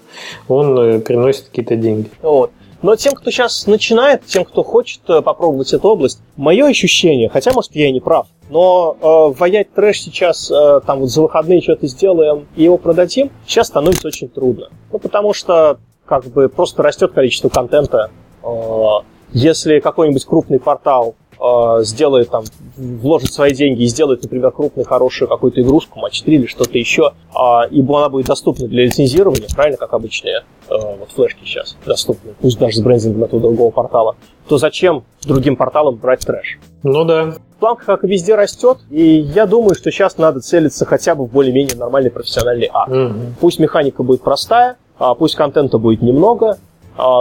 он э, приносит какие-то деньги. Вот. Но тем, кто сейчас начинает, тем, кто хочет э, попробовать эту область, мое ощущение, хотя, может, я и не прав, но э, ваять трэш сейчас, э, там вот за выходные что-то сделаем и его продадим, сейчас становится очень трудно. Ну, потому что как бы просто растет количество контента. Э, если какой-нибудь крупный портал э, сделает там, вложит свои деньги и сделает, например, крупную, хорошую какую-то игрушку, матч 3 или что-то еще, э, и она будет доступна для лицензирования, правильно, как обычные э, вот флешки сейчас доступны, пусть даже с брендингом этого другого портала, то зачем другим порталам брать трэш? Ну да. Планка, как и везде, растет, и я думаю, что сейчас надо целиться хотя бы в более-менее нормальный профессиональный А. Угу. Пусть механика будет простая, а пусть контента будет немного, а,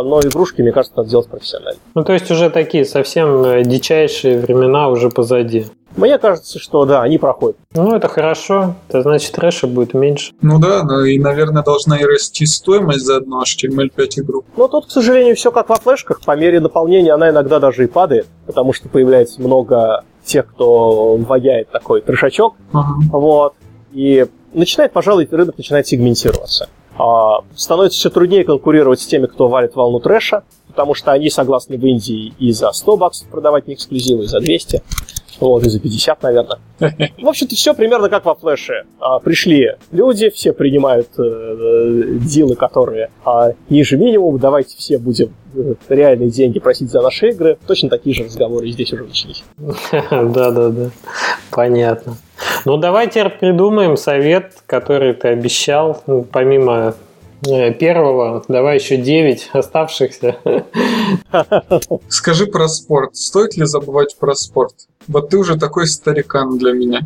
но игрушки, мне кажется, надо делать профессионально. Ну, то есть уже такие совсем э, дичайшие времена уже позади. Мне кажется, что да, они проходят. Ну, это хорошо. Это значит, трэша будет меньше. Ну да, ну и, наверное, должна и расти стоимость за одну HTML5 игру. Но тут, к сожалению, все как во флешках. По мере наполнения она иногда даже и падает, потому что появляется много тех, кто ваяет такой трешачок. Ага. Вот. И начинает, пожалуй, рынок начинает сегментироваться. А, становится все труднее конкурировать с теми, кто валит волну трэша, потому что они согласны в Индии и за 100 баксов продавать не эксклюзивы, и за 200. Вот, и за 50, наверное. В общем-то, все примерно как во флеше. А, пришли люди, все принимают э, дилы, которые а, ниже минимума, давайте все будем э, реальные деньги просить за наши игры. Точно такие же разговоры здесь уже начались. [laughs] Да-да-да, понятно. Ну, давайте придумаем совет, который ты обещал, ну, помимо Э, первого, давай еще 9 оставшихся. [laughs] Скажи про спорт. Стоит ли забывать про спорт? Вот ты уже такой старикан для меня.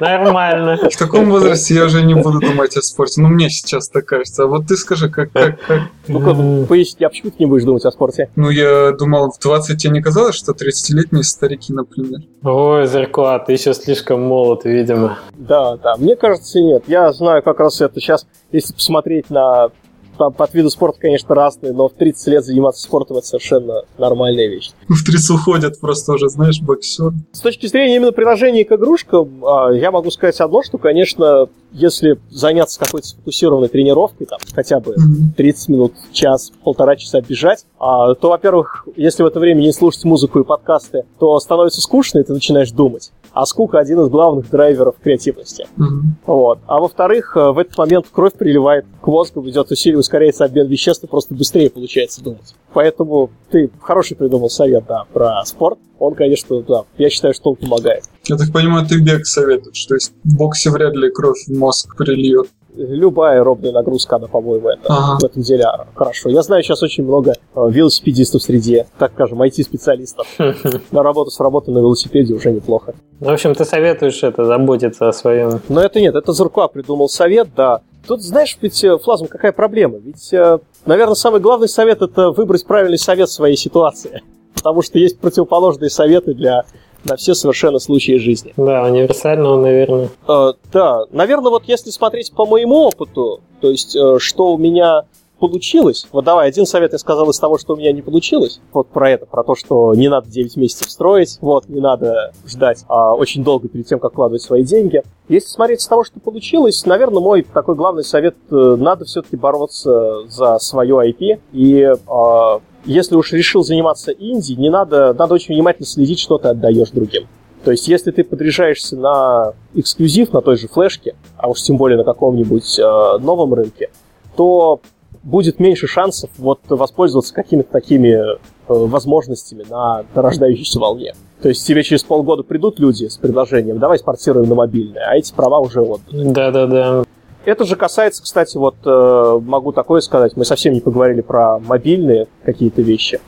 Нормально. В таком возрасте я уже не буду думать о спорте. Ну, мне сейчас так кажется. А вот ты скажи, как... как, как... Ну, поясни, а почему ты не будешь думать о спорте? Ну, я думал, в 20 тебе не казалось, что 30-летние старики, например? Ой, Зеркуа, ты еще слишком молод, видимо. Да, да, мне кажется, нет. Я знаю как раз это сейчас, если посмотреть на там под виду спорта, конечно, разные, но в 30 лет заниматься спортом это совершенно нормальная вещь. В 30 уходят просто уже, знаешь, боксер. С точки зрения именно приложения к игрушкам, а, я могу сказать одно, что, конечно, если заняться какой-то сфокусированной тренировкой, там, хотя бы 30 минут, час, полтора часа бежать, а, то, во-первых, если в это время не слушать музыку и подкасты, то становится скучно, и ты начинаешь думать а скука один из главных драйверов креативности. Mm-hmm. Вот. А во-вторых, э, в этот момент кровь приливает к мозгу, идет усилие, ускоряется обмен веществ, и просто быстрее получается думать. Поэтому ты хороший придумал совет, да, про спорт. Он, конечно, да, я считаю, что он помогает. Я так понимаю, ты бег советуешь, то есть в боксе вряд ли кровь в мозг прильет любая робная нагрузка, она, по-моему, это, ага. в этом деле хорошо. Я знаю сейчас очень много э, велосипедистов среди, так скажем, IT-специалистов. [laughs] На работу с работы на велосипеде уже неплохо. В общем, ты советуешь это, заботиться о своем... Но это нет, это Зурква придумал совет, да. Тут, знаешь, ведь, э, Флазм, какая проблема? Ведь, э, наверное, самый главный совет – это выбрать правильный совет своей ситуации. [laughs] Потому что есть противоположные советы для на все совершенно случаи жизни. Да, универсального, наверное. Э, да, наверное, вот если смотреть по моему опыту, то есть э, что у меня получилось. Вот давай, один совет я сказал из того, что у меня не получилось. Вот про это, про то, что не надо 9 месяцев строить, вот, не надо ждать а, очень долго перед тем, как вкладывать свои деньги. Если смотреть с того, что получилось, наверное, мой такой главный совет, э, надо все-таки бороться за свое IP и а, если уж решил заниматься инди, не надо, надо очень внимательно следить, что ты отдаешь другим. То есть, если ты подряжаешься на эксклюзив, на той же флешке, а уж тем более на каком-нибудь э, новом рынке, то будет меньше шансов вот воспользоваться какими-то такими э, возможностями на рождающейся волне. То есть тебе через полгода придут люди с предложением, давай спортируем на мобильное, а эти права уже отданы. Да-да-да. Это же касается, кстати, вот э, могу такое сказать, мы совсем не поговорили про мобильные какие-то вещи.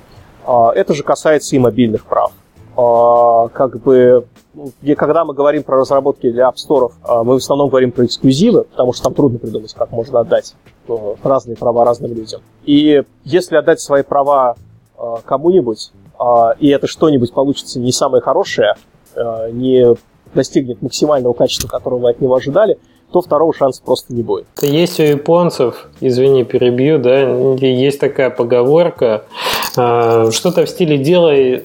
Э, это же касается и мобильных прав. Э, как бы, и когда мы говорим про разработки для App Store, э, мы в основном говорим про эксклюзивы, потому что там трудно придумать, как можно отдать э, разные права разным людям. И если отдать свои права э, кому-нибудь, и это что-нибудь получится не самое хорошее, не достигнет максимального качества, которого вы от него ожидали, то второго шанса просто не будет. Есть у японцев, извини, перебью, да, есть такая поговорка, а, что-то в стиле «делай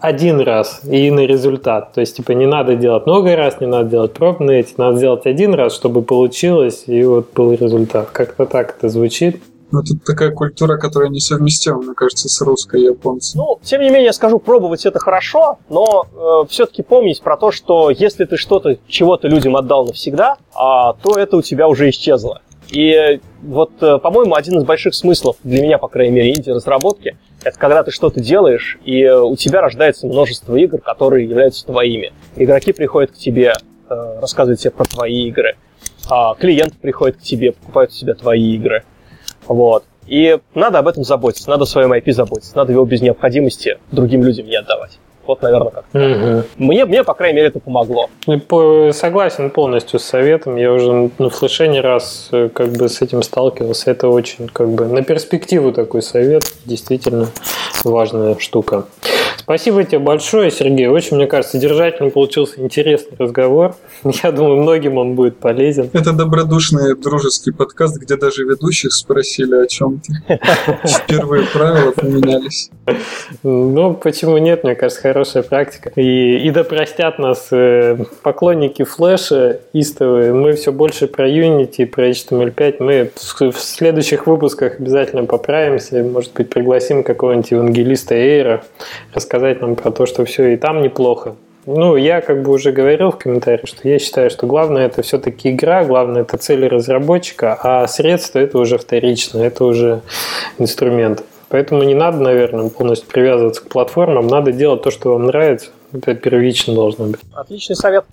один раз и на результат. То есть, типа, не надо делать много раз, не надо делать пробные, надо сделать один раз, чтобы получилось, и вот был результат. Как-то так это звучит. Ну, тут такая культура, которая несовместима, мне кажется, с русской и японцем. Ну, тем не менее, я скажу, пробовать это хорошо, но э, все-таки помнить про то, что если ты что-то, чего-то людям отдал навсегда, а, то это у тебя уже исчезло. И вот, э, по-моему, один из больших смыслов для меня, по крайней мере, инди-разработки, это когда ты что-то делаешь, и у тебя рождается множество игр, которые являются твоими. Игроки приходят к тебе, э, рассказывают тебе про твои игры. А клиенты приходят к тебе, покупают у тебя твои игры. Вот. И надо об этом заботиться, надо о своем IP заботиться, надо его без необходимости другим людям не отдавать. Вот, наверное, как. Угу. Мне, мне, по крайней мере, это помогло. Согласен полностью с советом. Я уже на флеше не раз э, как бы с этим сталкивался. Это очень как бы на перспективу такой совет. Действительно важная штука. Спасибо тебе большое, Сергей. Очень, мне кажется, содержательным получился интересный разговор. [laughs] Я думаю, многим он будет полезен. Это добродушный дружеский подкаст, где даже ведущих спросили о чем-то. [laughs] Первые правила поменялись. Ну, почему нет? Мне кажется, хорошая практика. И, и да простят нас э, поклонники флеша истовые. Мы все больше про Unity, про HTML5. Мы в следующих выпусках обязательно поправимся. Может быть, пригласим какого-нибудь евангелиста Эйра, рассказать рассказать нам про то, что все и там неплохо. Ну, я как бы уже говорил в комментариях, что я считаю, что главное это все-таки игра, главное это цели разработчика, а средства это уже вторично, это уже инструмент. Поэтому не надо, наверное, полностью привязываться к платформам, надо делать то, что вам нравится. Это первично должно быть. Отличный совет.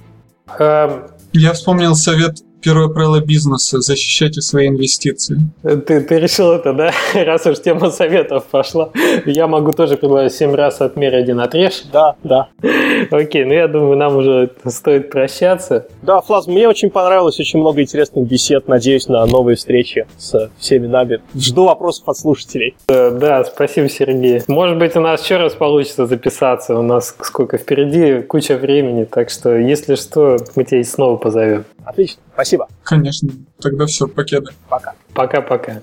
Эм, я вспомнил совет первое правило бизнеса – защищайте свои инвестиции. Ты, ты решил это, да? [laughs] Раз уж тема советов пошла. Я могу тоже предложить 7 раз отмерь один отрежь. Да, да. [laughs] Окей, ну я думаю, нам уже стоит прощаться. Да, Флаз, мне очень понравилось, очень много интересных бесед. Надеюсь на новые встречи с всеми нами. Жду вопросов от слушателей. Да, да, спасибо, Сергей. Может быть, у нас еще раз получится записаться. У нас сколько впереди, куча времени. Так что, если что, мы тебя снова позовем. Отлично, спасибо. Конечно. Тогда все, покеда. Пока. Пока-пока.